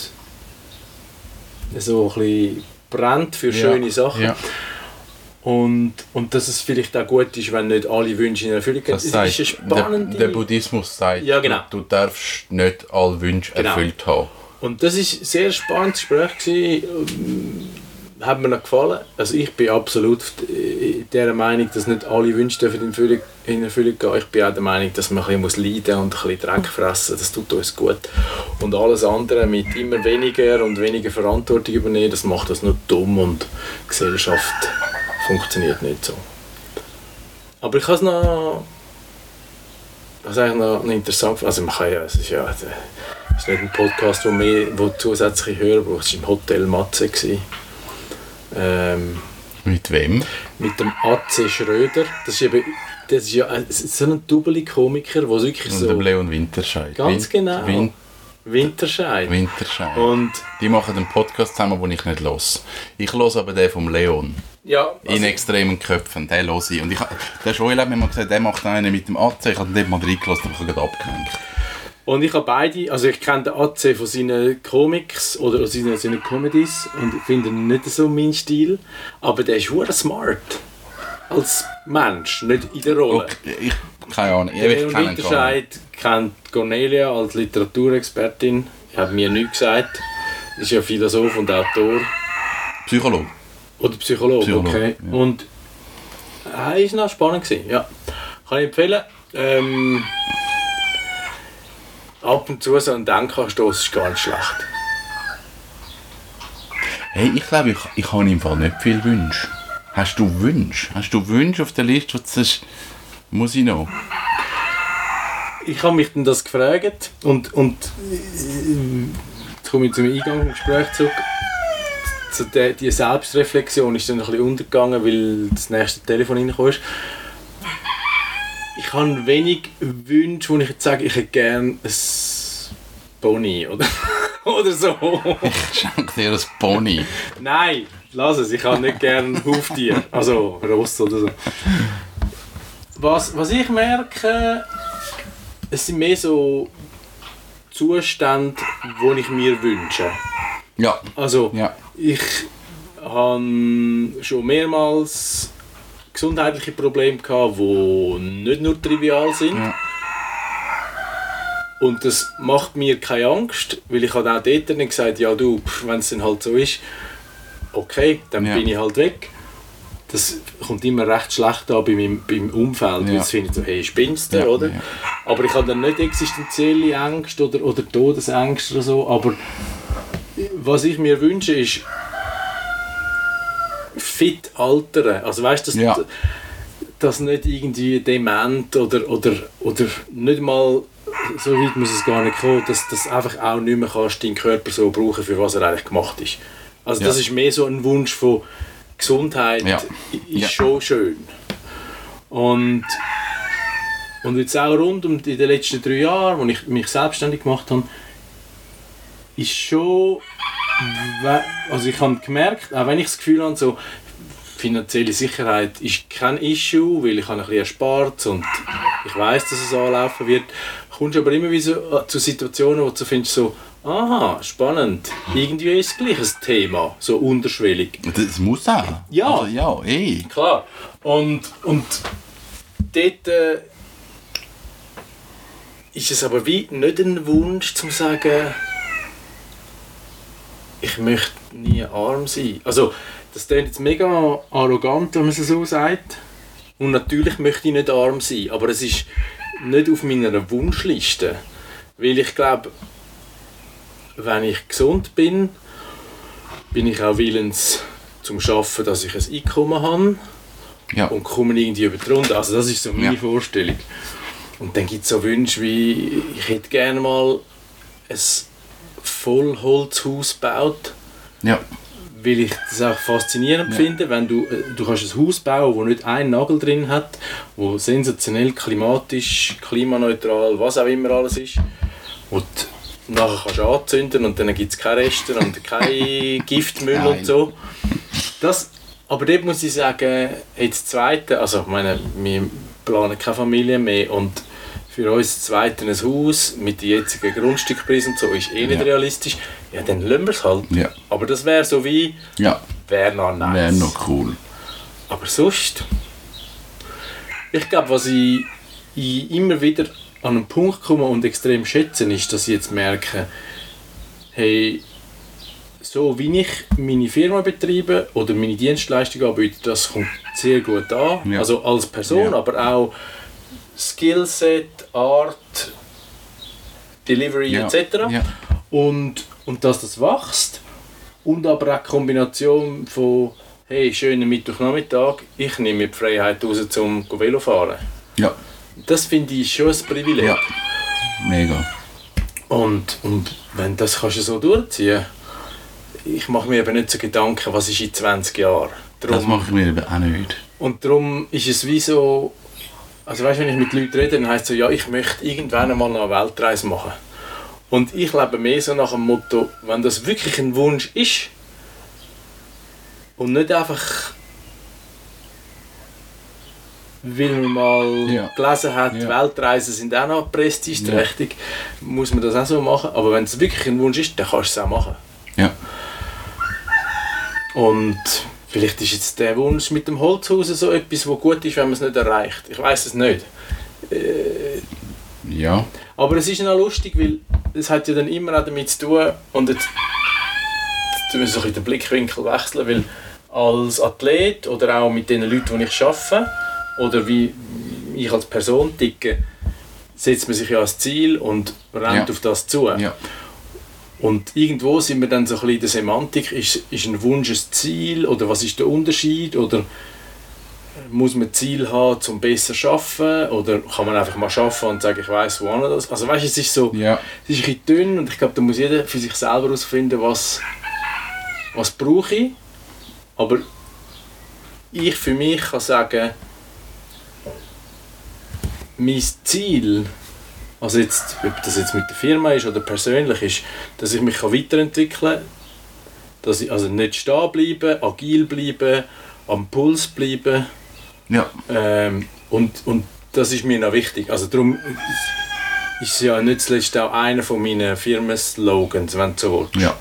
so ein bisschen brennt für schöne Sachen. Ja. Und, und dass es vielleicht auch gut ist, wenn nicht alle Wünsche in Erfüllung gehen. Das Es sagt, ist eine der, spannende... der Buddhismus sagt, Ja, genau. du, du darfst nicht alle Wünsche Genau. erfüllt haben. Und das war ein sehr spannendes Gespräch. Gewesen. Ähm, Hat mir noch gefallen. Also ich bin absolut der Meinung, dass nicht alle Wünsche dürfen in Erfüllung, in Erfüllung gehen. Ich bin auch der Meinung, dass man ein bisschen leiden muss und ein bisschen Dreck fressen Das tut uns gut. Und alles andere mit immer weniger und weniger Verantwortung übernehmen, das macht das nur dumm und Gesellschaft funktioniert nicht so. Aber ich habe es noch... Was eigentlich noch, interessant. Also man kann ja, es ist ja, es ist nicht ein Podcast, wo, mehr, wo zusätzliche Hörer braucht. Es war im Hotel Matze. gewesen. Ähm, Mit wem? mit dem AC Schröder. Das ist eben, das ist ja ein, so ein Double-Komiker, der wirklich Und so dem Leon Winterscheid. Ganz genau. Win Winterscheid. Winterscheid. Und Die machen einen Podcast zusammen, den ich nicht los. Ich los aber den vom Leon. Ja, In also, extremen Köpfen, den los ich. Und ich, der Joel hat mir mal gesagt, der macht einen mit dem AC. Ich habe den dort mal reingelassen, aber ich habe abgehängt. und ich habe beide, also ich kenne den AC von seinen Comics oder seinen, seinen Comedies und ich finde ihn nicht so mein Stil, aber der ist hure smart. als Mensch, nicht in der Rolle. Okay, ich, keine Ahnung, ich, Der ich kenne ihn gar nicht. Kennt Cornelia als Literaturexpertin. Ich habe mir nichts gesagt. Ist ja Philosoph und Autor. Psychologe. Oder Psychologe, Psychologe, okay. ja. Und äh, ist noch spannend gewesen, ja. Kann ich empfehlen. Ähm, ab und zu so ein Denkanstoß ist gar nicht schlecht. Hey, ich glaube, ich, ich habe im Fall nicht viel Wünsche. Hast du Wünsche? Hast du Wünsche auf der Liste, du sagst, muss ich noch? Ich habe mich dann das gefragt und, und äh, jetzt komme ich zum Eingang im Gespräch zurück. So die, die Selbstreflexion ist dann ein bisschen untergegangen, weil das nächste Telefon reingekommen ist. Ich habe wenig Wünsche, wo ich jetzt sage, ich hätte gerne ein Pony oder, oder so. Ich schenke dir ein Pony. Nein, lass es, ich habe nicht gerne Huftier, also Ross oder so. Was, was ich merke, es sind mehr so Zustände, die ich mir wünsche. Ja. Also, Ja. Ich habe schon mehrmals gesundheitliche Probleme gehabt, die nicht nur trivial sind. Ja. Und das macht mir keine Angst, weil ich habe auch dort dann gesagt, ja du, wenn es dann halt so ist, okay, dann Ja. bin ich halt weg. Das kommt immer recht schlecht an bei meinem, beim Umfeld, weil Ja. es findet so, hey, spinnst du, oder? Aber ich habe dann nicht existenzielle Ängste oder, oder Todesängste oder so, aber was ich mir wünsche ist fit altern. Also weißt du, dass, Ja. dass nicht irgendwie dement oder, oder, oder nicht mal so weit muss es gar nicht kommen, dass das einfach auch nicht mehr kannst, deinen Körper so brauchen, für was er eigentlich gemacht ist. Also das Ja. ist mehr so ein Wunsch von Gesundheit, Ja. ist schon schön. Und, und jetzt auch rund um die, in den letzten drei Jahren, als ich mich selbstständig gemacht habe, ist schon, also ich habe gemerkt, auch wenn ich das Gefühl habe, so finanzielle Sicherheit ist kein Issue, weil ich habe ein bisschen erspart und ich weiß, dass es anlaufen wird, kommst du aber immer wieder äh, zu Situationen, wo du findest so, aha, spannend, irgendwie ist es gleich ein Thema, so unterschwellig. Das muss auch. Ja. Also, ja, eh. Klar. Und, und dort äh, ist es aber wie nicht ein Wunsch zu sagen, ich möchte nie arm sein. Also, das klingt jetzt mega arrogant, wenn man es so sagt. Und natürlich möchte ich nicht arm sein, aber es ist nicht auf meiner Wunschliste. Weil ich glaube, wenn ich gesund bin, bin ich auch willens zum Schaffen, dass ich ein Einkommen habe Ja. und komme irgendwie über die Runde. Also das ist so meine Ja. Vorstellung. Und dann gibt es so Wünsche wie, ich hätte gerne mal ein Vollholzhaus gebaut, Ja. weil ich das auch faszinierend Ja. finde, wenn du, äh, du kannst ein Haus bauen, wo nicht einen Nagel drin hat, wo sensationell klimatisch, klimaneutral, was auch immer alles ist, und nachher kannst du anzünden und dann gibt es keine Reste und kein Giftmüll Geil. und so. Das, aber dort muss ich sagen, jetzt das Zweite, also ich meine, wir planen keine Familie mehr und für uns das Zweite ein Haus mit den jetzigen Grundstückpreisen und so ist eh nicht Ja. realistisch. Ja, dann lassen wir es halt. Ja. Aber das wäre so wie, Ja. wäre noch nice. Wäre noch cool. Aber sonst, ich glaube, was ich, ich immer wieder an einen Punkt komme und extrem schätze, ist, dass ich jetzt merke, hey, so wie ich meine Firma betreibe oder meine Dienstleistung anbiete, das kommt sehr gut an. Ja. Also als Person, Ja. aber auch Skillset, Art, Delivery Ja. etc. Ja. Und, und dass das wächst und aber auch die Kombination von hey, schönen Mittwochnachmittag, ich nehme mir die Freiheit raus zum Velo fahren. Ja. Das finde ich schon ein Privileg. Ja. Mega. Und, und wenn das kannst du so durchziehen, ich mache mir eben nicht so Gedanken, was ist in 20 Jahren. Das Darum, mache ich mir eben auch nicht. und darum ist es wie so, also weißt, wenn ich mit Leuten rede, dann heisst es so, ja, ich möchte irgendwann einmal eine Weltreise machen. Und ich lebe mehr so nach dem Motto, wenn das wirklich ein Wunsch ist und nicht einfach, weil man mal Ja. gelesen hat, Ja. Weltreisen sind auch noch prestigeträchtig, muss man das auch so machen. Aber wenn es wirklich ein Wunsch ist, dann kannst du es auch machen. Ja. Und vielleicht ist jetzt der Wunsch mit dem Holzhaus so etwas, wo gut ist, wenn man es nicht erreicht. Ich weiß es nicht. Ja. Aber es ist noch lustig, weil es hat ja dann immer auch damit zu tun und jetzt, jetzt müssen wir so ein bisschen den Blickwinkel wechseln, weil als Athlet oder auch mit den Leuten, die ich arbeite oder wie ich als Person ticke, setzt man sich ja als Ziel und rennt Ja. auf das zu. Ja. Und irgendwo sind wir dann so ein bisschen in der Semantik, ist, ist ein Wunsch ein Ziel oder was ist der Unterschied oder muss man Ziel haben, zum besser zu arbeiten oder kann man einfach mal arbeiten und sagen, ich weiß wo das. Also weißt, es ist so, Ja. es ist ein bisschen dünn und ich glaube, da muss jeder für sich selber herausfinden, was, was brauche ich. Aber ich für mich kann sagen, mein Ziel, also jetzt, ob das jetzt mit der Firma ist oder persönlich ist, dass ich mich weiterentwickeln kann, dass ich also nicht stehen bleibe, agil bleibe, am Puls bleibe Ja. ähm, und, und das ist mir noch wichtig. Also darum ist es ja nicht zuletzt auch einer von meinen Firmenslogans, wenn du so willst. Ja.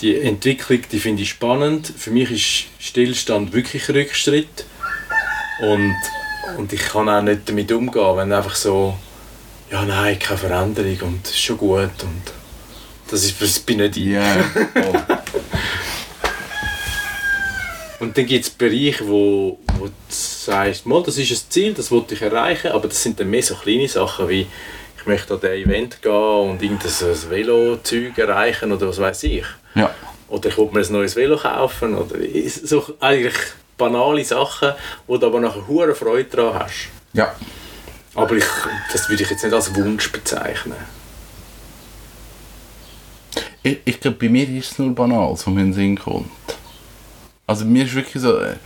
Die Entwicklung, die finde ich spannend. Für mich ist Stillstand wirklich Rückschritt. Und, und ich kann auch nicht damit umgehen, wenn einfach so, ja nein, keine Veränderung und es ist schon gut. Und das, ist, das bin nicht ich. Voll. Und dann gibt es Bereiche, wo, wo du sagst, mal, das ist ein Ziel, das wollte ich erreichen, aber das sind dann mehr so kleine Sachen wie ich möchte an dieses Event gehen und irgendein Velo-Zeug erreichen oder was weiß ich. ja. Oder ich will mir ein neues Velo kaufen oder so eigentlich banale Sachen, wo du aber nachher hure Freude daran hast. Ja. Aber ich, das würde ich jetzt nicht als Wunsch bezeichnen. Ich, ich glaube, bei mir ist es nur banal, so mir in den Sinn kommt. Also mir ist wirklich so, äh,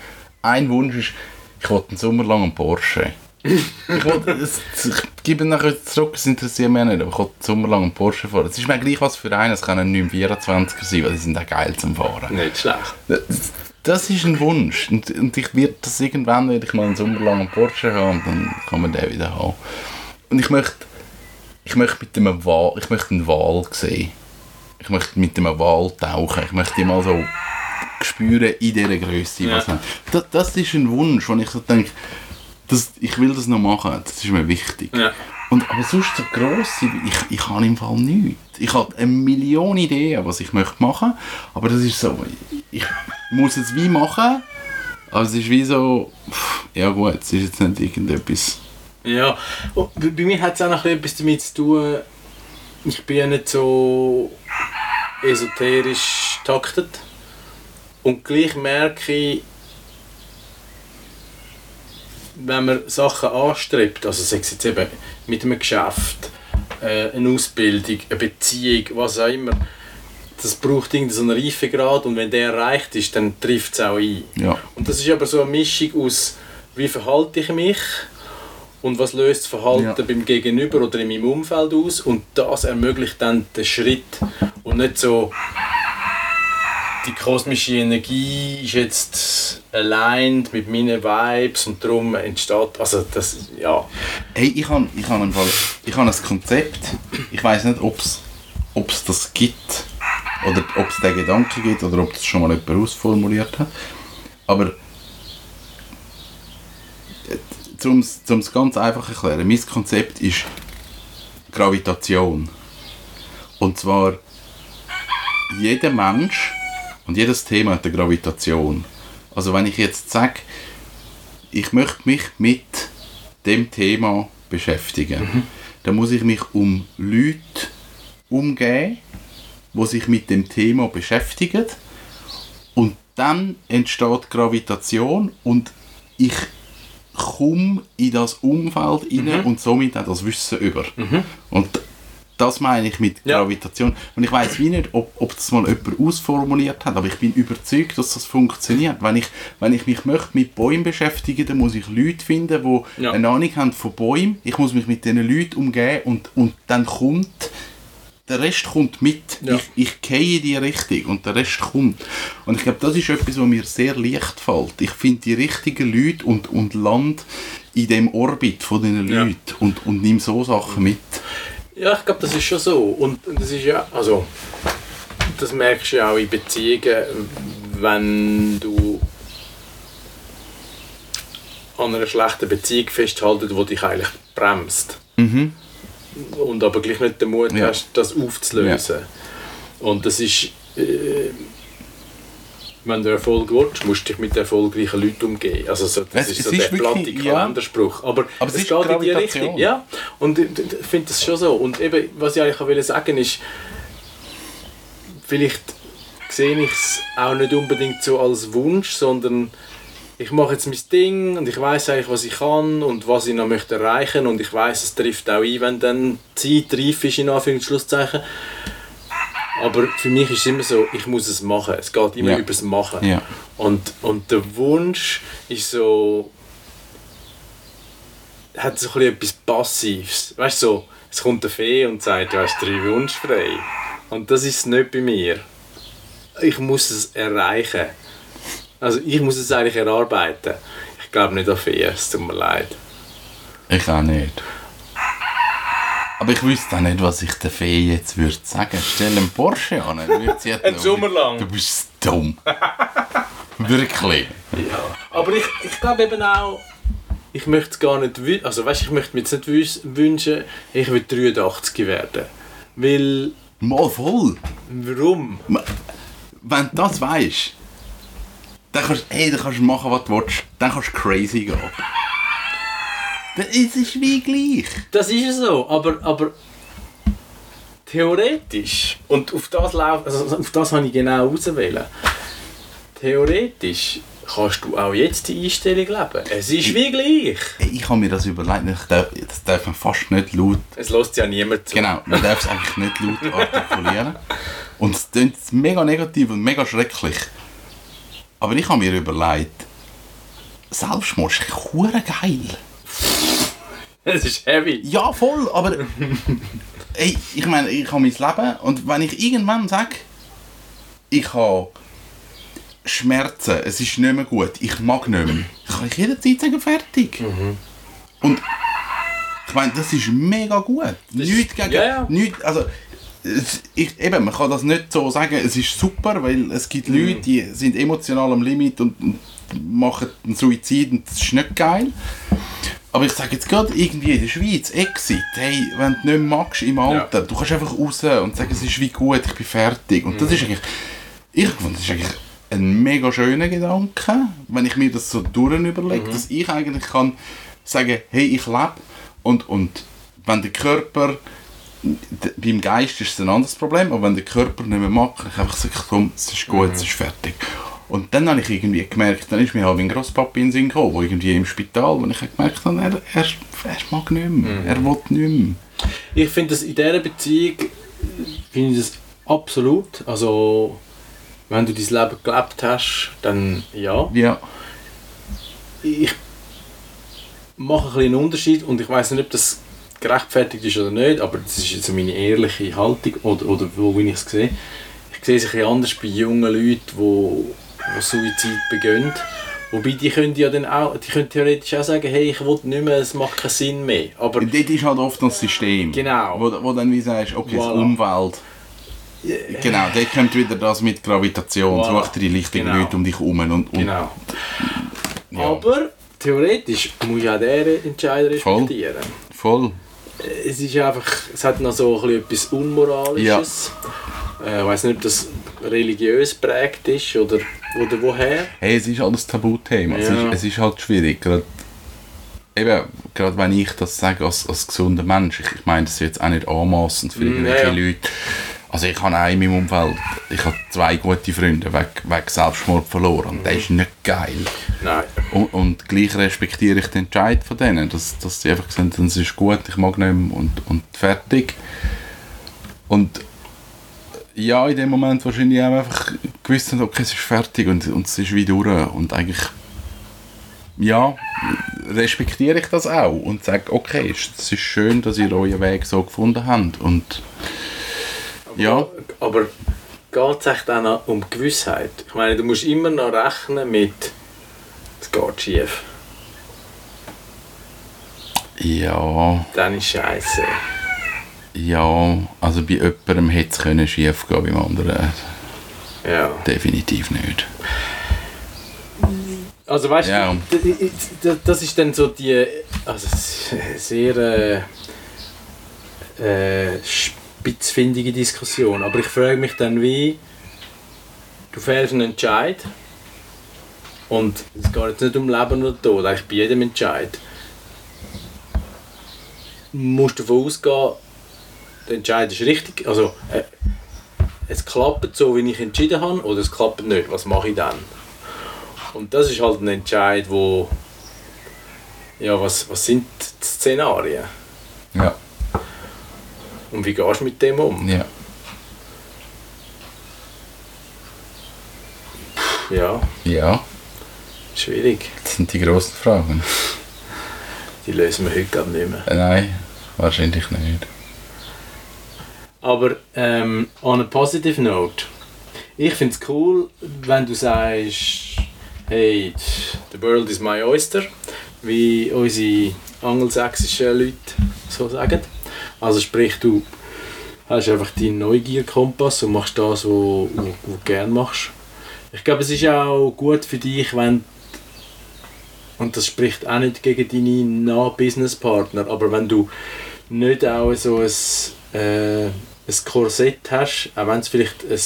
ein Wunsch ist, ich wollte einen Sommer lang einen Porsche. ich, wollte, es, ich gebe ihn nachher zurück, es interessiert mich nicht, aber ich wollte einen Sommer lang einen Porsche fahren. Es ist mir gleich was für einen, es kann ein 924er sein, weil die sind auch geil zum Fahren. Nicht schlecht. Das, das ist ein Wunsch und, und ich werde das irgendwann, werde ich mal einen Sommer lang einen Porsche haben und dann kann man den wieder haben. Und ich möchte, ich möchte mit einem Wal, ich möchte einen Wal sehen. Ich möchte mit einem Wal tauchen. Ich möchte die mal so spüren in dieser Größe. Ja. Das, das ist ein Wunsch, wo ich so denke, das, ich will das noch machen. Das ist mir wichtig. Ja. Und, aber sonst so gross, ich, ich habe im Fall nichts. Ich habe eine Million Ideen, was ich möchte machen aber das ist so, ich muss es wie machen, aber es ist wie so, ja gut, es ist jetzt nicht irgendetwas, Ja, und bei mir hat es auch noch etwas damit zu tun, ich bin ja nicht so esoterisch taktet. Und gleich merke ich, wenn man Sachen anstrebt, also sei es jetzt eben mit einem Geschäft, äh, eine Ausbildung, eine Beziehung, was auch immer, das braucht irgendeinen so einen Reifegrad und wenn der erreicht ist, dann trifft es auch ein. ja, Und das ist aber so eine Mischung aus, wie verhalte ich mich und was löst das Verhalten Ja. beim Gegenüber oder in meinem Umfeld aus und das ermöglicht dann den Schritt und nicht so die kosmische Energie ist jetzt allein mit meinen Vibes und darum entsteht, also das, ja, Hey, ich habe ich hab im Fall, ich hab ein Konzept, ich weiß nicht, ob es das gibt oder ob es den Gedanken gibt oder ob das schon mal jemand ausformuliert hat, aber um es ganz einfach zu erklären, mein Konzept ist Gravitation. Und zwar jeder Mensch und jedes Thema hat eine Gravitation. Also wenn ich jetzt sage, ich möchte mich mit dem Thema beschäftigen, dann muss ich mich um Leute umgehen, die sich mit dem Thema beschäftigen und dann entsteht Gravitation und ich komme in das Umfeld rein und somit auch das Wissen über. Und das meine ich mit Ja. Gravitation. Und ich weiß wie nicht, ob, ob das mal jemand ausformuliert hat, aber ich bin überzeugt, dass das funktioniert. Wenn ich, wenn ich mich möchte mit Bäumen beschäftigen dann muss ich Leute finden, die Ja. eine Ahnung haben von Bäumen. Ich muss mich mit diesen Leuten umgehen und, und dann kommt der Rest kommt mit. Ja. Ich, ich gehe in die Richtung und der Rest kommt. Und ich glaube, das ist etwas, was mir sehr leicht fällt. Ich finde die richtigen Leute und, und Land in dem Orbit von diesen Ja. Leuten und, und nehme so Sachen mit. Ja, ich glaube, das ist schon so. Und das ist ja, also, das merkst du ja auch in Beziehungen, wenn du an einer schlechten Beziehung festhalten, die dich eigentlich bremst. Und aber gleich nicht den Mut Ja. hast, das aufzulösen. Und das ist, äh, wenn du Erfolg willst, musst du dich mit erfolgreichen Leuten umgehen. Also so, das Es- ist so ist der wirklich- platte ja. Kalenderspruch. Aber, Aber es es ist geht in die. Richtung. Ja, und ich, ich ich finde das schon so. Und eben, was ich eigentlich auch will sagen ist, vielleicht sehe ich es auch nicht unbedingt so als Wunsch, sondern ich mache jetzt mein Ding und ich weiß eigentlich, was ich kann und was ich noch möchte erreichen und ich weiß, es trifft auch ein, wenn dann die Zeit reif ist, in Anführungs- und Schlusszeichen. Aber für mich ist es immer so, ich muss es machen. Es geht immer Ja. über das Machen. Ja. Und, und der Wunsch ist so, hat so ein bisschen etwas Passives. Weißt du, so, es kommt eine Fee und sagt, du hast drei Wünsche frei. Und das ist es nicht bei mir. Ich muss es erreichen. Also ich muss es eigentlich erarbeiten. Ich glaube nicht an Feen, es tut mir leid. Ich auch nicht. Aber ich wüsste auch nicht, was ich der Fee jetzt würde sagen. Stell einen Porsche an. dann würde sie Einen Sommer lang. Du bist dumm. Wirklich. Ja. Aber ich, ich glaube eben auch, ich möchte es gar nicht wünschen. Also weißt, ich möchte mir jetzt nicht wünschen, ich will 83 werden. Weil, Mal voll. warum? Wenn du das weißt, dann kannst, hey, dann kannst du machen, was du willst. Dann kannst du crazy gehen. Dann ist es wie gleich. Das ist es so, aber, aber theoretisch, und auf das, lauf, also auf das habe ich genau auswählen. Theoretisch kannst du auch jetzt die Einstellung leben. Es ist wie gleich. Ich habe mir das überlegt, ich darf, das darf man fast nicht laut Es lässt ja niemand zu. Genau, man darf es eigentlich nicht laut artikulieren. Und es klingt mega negativ und mega schrecklich. Aber ich habe mir überlegt, Selbstmord ist hure geil. Es ist heavy. Ja, voll, aber ey, ich meine, ich habe mein Leben und wenn ich irgendwann sage, ich habe Schmerzen, es ist nicht mehr gut, ich mag nicht mehr, kann ich jederzeit sagen, fertig. Und ich meine, das ist mega gut. Nichts gegen... ja, ja. Nichts, also, es- ich, eben, man kann das nicht so sagen, es ist super, weil es gibt Leute, die sind emotional am Limit und, und machen einen Suizid und das ist nicht geil. Aber ich sage jetzt gerade irgendwie in der Schweiz, Exit, hey, wenn du nicht magst im Alter, du kannst einfach raus und sagen, es ist wie gut, ich bin fertig. Und das ist eigentlich, ich finde, das ist eigentlich ein mega schöner Gedanke, wenn ich mir das so durch überlege, dass ich eigentlich kann sagen, hey, ich lebe und, und wenn der Körper, beim Geist ist es ein anderes Problem, aber wenn der Körper nicht mehr mag, kann ich einfach sagen, komm, es ist gut, es ist fertig. Und dann habe ich irgendwie gemerkt, dann ist mir halt mein Grosspapi in den Sinn gekommen, wo irgendwie im Spital, wo ich gemerkt habe, er, er, er mag nicht mehr, er will nicht mehr. Ich finde das in dieser Beziehung finde ich das absolut. Also wenn du dein Leben gelebt hast, dann ja. Ja, Ich mache ein einen Unterschied und ich weiß nicht, ob das gerechtfertigt ist oder nicht, aber das ist jetzt meine ehrliche Haltung oder, oder wo ich es sehe. Ich sehe es ein bisschen anders bei jungen Leuten, die, die Suizid begehen. Wobei die können ja dann auch, die können theoretisch auch sagen, hey, ich will nicht mehr, es macht keinen Sinn mehr. Aber dort ist halt oft das System, Genau. wo, wo dann wie sagst, okay, das Voilà. Umwelt, genau, dort kommt wieder das mit Gravitation, Voilà. such dir die richtigen Genau. Leute um dich herum und, und Genau. Ja. Aber theoretisch muss ja der Entscheider respektieren. voll. Es ist einfach, es hat noch so ein etwas Unmoralisches. Äh, ich weiß nicht, ob das religiös prägt ist oder, oder woher. Hey, es ist alles Tabuthema. Es, Ja. ist, es ist halt schwierig. Gerade, eben, gerade wenn ich das sage als, als gesunder Mensch, ich, ich meine das ist jetzt auch nicht anmassend für Mm, irgendwelche ja, ja. Leute. Also ich habe auch in meinem Umfeld, ich habe zwei gute Freunde wegen, wegen Selbstmord verloren. Und das ist nicht geil. Nein. Und, und gleich respektiere ich den Entscheid von denen, dass, dass sie einfach sagen, es ist gut, ich mag nicht mehr und, und fertig. Und ja, in dem Moment wahrscheinlich auch einfach gewusst haben, okay, es ist fertig und, und es ist wie durch. Und eigentlich, ja, respektiere ich das auch und sage, okay, es ist schön, dass ihr euren Weg so gefunden habt. Und ja, Aber geht es echt auch noch um Gewissheit? Ich meine, du musst immer noch rechnen mit, es geht schief. ja, Dann ist scheiße. ja, also bei jemandem hätte es können schief gehen, beim anderen Ja. definitiv nicht. Also weißt Ja. du, das ist dann so die also sehr äh, äh, spitzfindige Diskussion. Aber ich frage mich dann wie, du fällst einen Entscheid und es geht jetzt nicht um Leben oder Tod, eigentlich bei jedem Entscheid. Du musst davon ausgehen, der Entscheid ist richtig, also äh, es klappt so, wie ich entschieden habe, oder es klappt nicht, was mache ich dann? Und das ist halt ein Entscheid, wo ja, was, was sind die Szenarien? Ja. Und wie gehst du mit dem um? Ja. Ja, Ja. schwierig. Das sind die grossen Fragen. Die lösen wir heute gar nicht mehr. Äh, Nein, wahrscheinlich nicht. Aber ähm, on a positive note, ich finde es cool, wenn du sagst, hey, the world is my oyster, wie unsere angelsächsischen Leute so sagen. Also sprich, du hast einfach deinen Neugierkompass und machst das, was du du gerne machst. Ich glaube, es ist auch gut für dich, wenn und das spricht auch nicht gegen deine Nah-Business-Partner, aber wenn du nicht auch so ein, äh, ein Korsett hast, auch wenn es vielleicht ein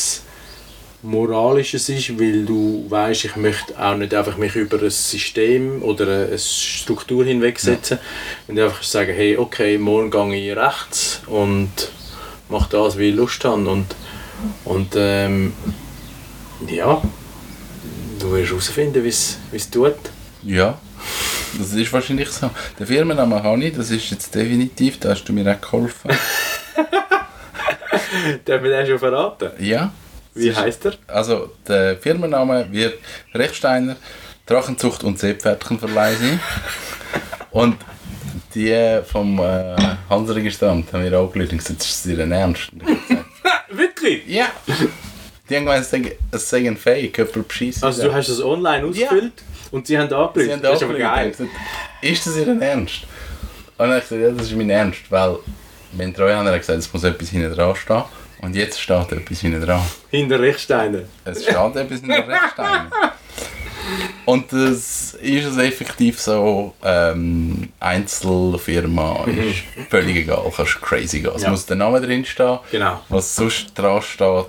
moralisches ist, weil du weißt, ich möchte auch nicht einfach mich über ein System oder eine Struktur hinwegsetzen, wenn du einfach sagen, hey, okay, morgen gehe ich rechts und mache das, wie ich Lust habe und, und ähm, ja, du wirst herausfinden, wie es wie es tut. Ja, das ist wahrscheinlich so. Der Firmenname habe ich, das ist jetzt definitiv, da hast du mir auch geholfen. Darf ich den schon verraten? Ja. Wie heißt er? Also, der Firmenname wird Rechsteiner Drachenzucht und Seepferdchenverleih sein. Und die vom äh, Hansaregistramt haben wir angerufen und gesagt, das ist ihr Ernst. Wirklich? Ja. Die haben gemeint, es sei- ein Fake, jemand beschissen. Also du hast das online ausgefüllt und sie haben. Sie haben das ist aber geil. gesagt, ist das ihr Ernst? Und dann habe ich gesagt, ja, das ist mein Ernst, weil mein Treuhänder hat gesagt, es muss etwas hinten dran stehen. Und jetzt steht etwas hinten dran. Hinter Rechsteiner. Es steht etwas in der Rechtein. Und das ist es effektiv so, ähm, Einzelfirma ist völlig egal, kannst crazy gehen. Es Ja. muss der Name drin stehen, Genau. was sonst dran steht,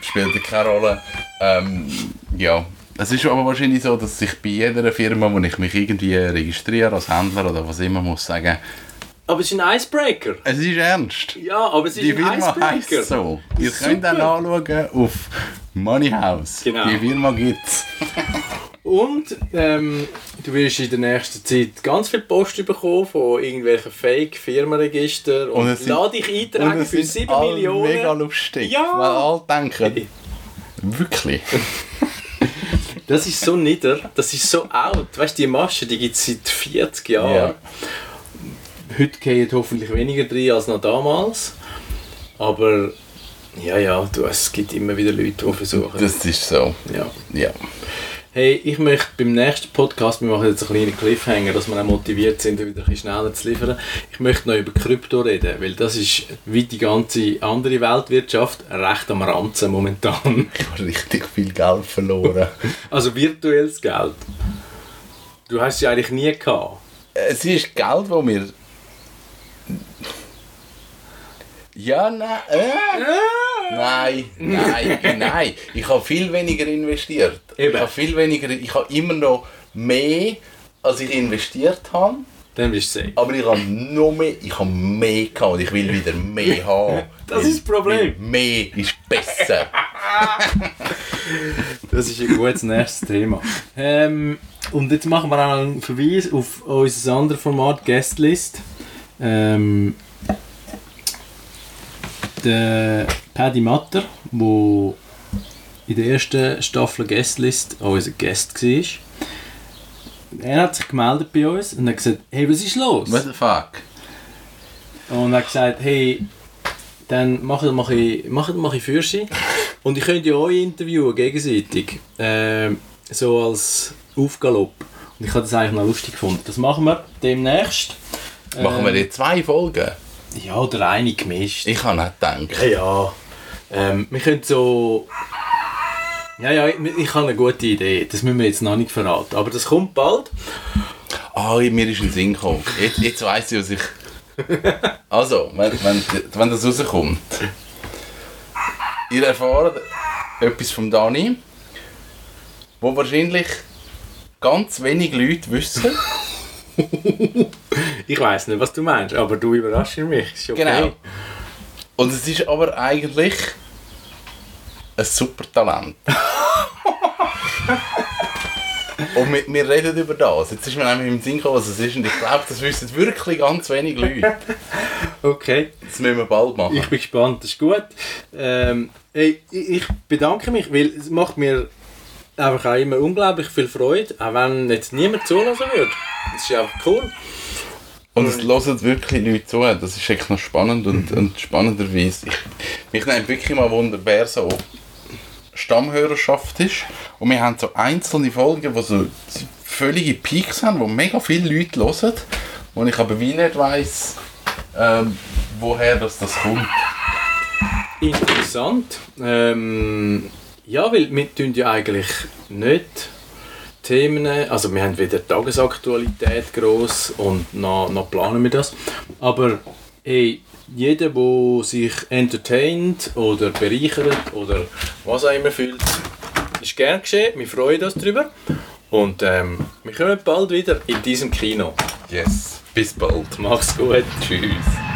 spielt keine Rolle. Ähm, ja, es ist aber wahrscheinlich so, dass ich bei jeder Firma, wo ich mich irgendwie registriere als Händler oder was immer, muss sagen, Aber es ist ein Icebreaker. es ist ernst. Ja, aber es ist Die ein Firma heisst Icebreaker. so. Ihr könnt dann anschauen auf Moneyhouse. Genau. Die Firma gibt's. Und ähm, du wirst in der nächsten Zeit ganz viel Post bekommen von irgendwelchen Fake-Firmenregistern und, Und lade dich eintragen für sind 7 alle Millionen. mega lustig. Ja. Weil alle denken, wirklich. Das ist so nieder, das ist so out. Weißt du, die Masche, die gibt es seit 40 Jahren. Ja. Heute gehen hoffentlich weniger drin als noch damals. Aber ja, ja, du, es gibt immer wieder Leute, die versuchen. Das ist so. ja. Ja. Hey, ich möchte beim nächsten Podcast, wir machen jetzt einen kleinen Cliffhanger, dass wir auch motiviert sind, wieder ein bisschen schneller zu liefern. Ich möchte noch über Krypto reden, weil das ist wie die ganze andere Weltwirtschaft recht am Ranzen momentan. Ich habe richtig viel Geld verloren. Also virtuelles Geld. Du hast es ja eigentlich nie gehabt. es ist Geld, das wir. Ja, nein. Äh? Nein, nein, nein. Ich habe viel weniger investiert. Eben. Ich habe viel weniger. Ich habe immer noch mehr, als ich investiert habe. Dann bist du safe. Aber ich habe noch mehr, ich habe mehr gehabt und ich will wieder mehr haben. Das ist das Problem. Mehr ist besser. Das ist ein gutes nächstes Thema. Ähm, und jetzt machen wir auch einen Verweis auf unser anderes Format, Guestlist. Ähm, der Paddy Matter, der in der ersten Staffel Guestlist auch unser Guest war, er hat sich gemeldet bei uns und hat gesagt, hey, was ist los? What the fuck? Und er hat gesagt, hey, dann mache mach ich, mach, mach ich für sie. Und ich könnte ja euch interviewen, gegenseitig. Ähm, so als Aufgalopp. Und ich habe das eigentlich noch lustig gefunden. Das machen wir demnächst. Machen wir jetzt zwei Folgen? Ja, oder eine gemischt. Ich habe nicht gedacht. Ja, ja. Ähm, wir können so Ja, ja, ich, ich habe eine gute Idee. Das müssen wir jetzt noch nicht verraten. Aber das kommt bald. Ah, mir ist ein Sinn gekommen. Jetzt, jetzt weiss ich, was ich... Also, wenn, wenn, wenn das rauskommt. Ihr erfahrt etwas vom Dani, wo wahrscheinlich ganz wenig Leute wissen. Ich weiß nicht, was du meinst, aber du überraschst mich. Ist okay. Genau. Und es ist aber eigentlich ein super Talent. Und wir, wir reden über das. Jetzt ist mir nämlich im Sinn gekommen, was es ist. Und ich glaube, das wissen wirklich ganz wenig Leute. Okay. Das müssen wir bald machen. Ich bin gespannt, das ist gut. Ähm, ey, ich bedanke mich, weil es macht mir einfach auch immer unglaublich viel Freude, auch wenn jetzt niemand zulassen würde. Das ist einfach cool. Und es hören wirklich Leute zu. Das ist echt noch spannend und, und spannenderweise. Ich, mich nimmt wirklich mal Wunder, wer so Stammhörerschaft ist. Und wir haben so einzelne Folgen, die so völlige Peaks haben, wo mega viele Leute hören. Und ich aber wie nicht weiss, ähm, woher das, das kommt. Interessant. Ähm, ja, weil wir tun ja eigentlich nicht Themen, also wir haben weder Tagesaktualität groß und noch, noch planen wir das, aber hey, jeder, der sich entertaint oder bereichert oder was auch immer fühlt, ist gern geschehen. Wir freuen uns darüber. Und ähm, wir kommen bald wieder in diesem Kino. Yes, bis bald. Mach's gut. Tschüss.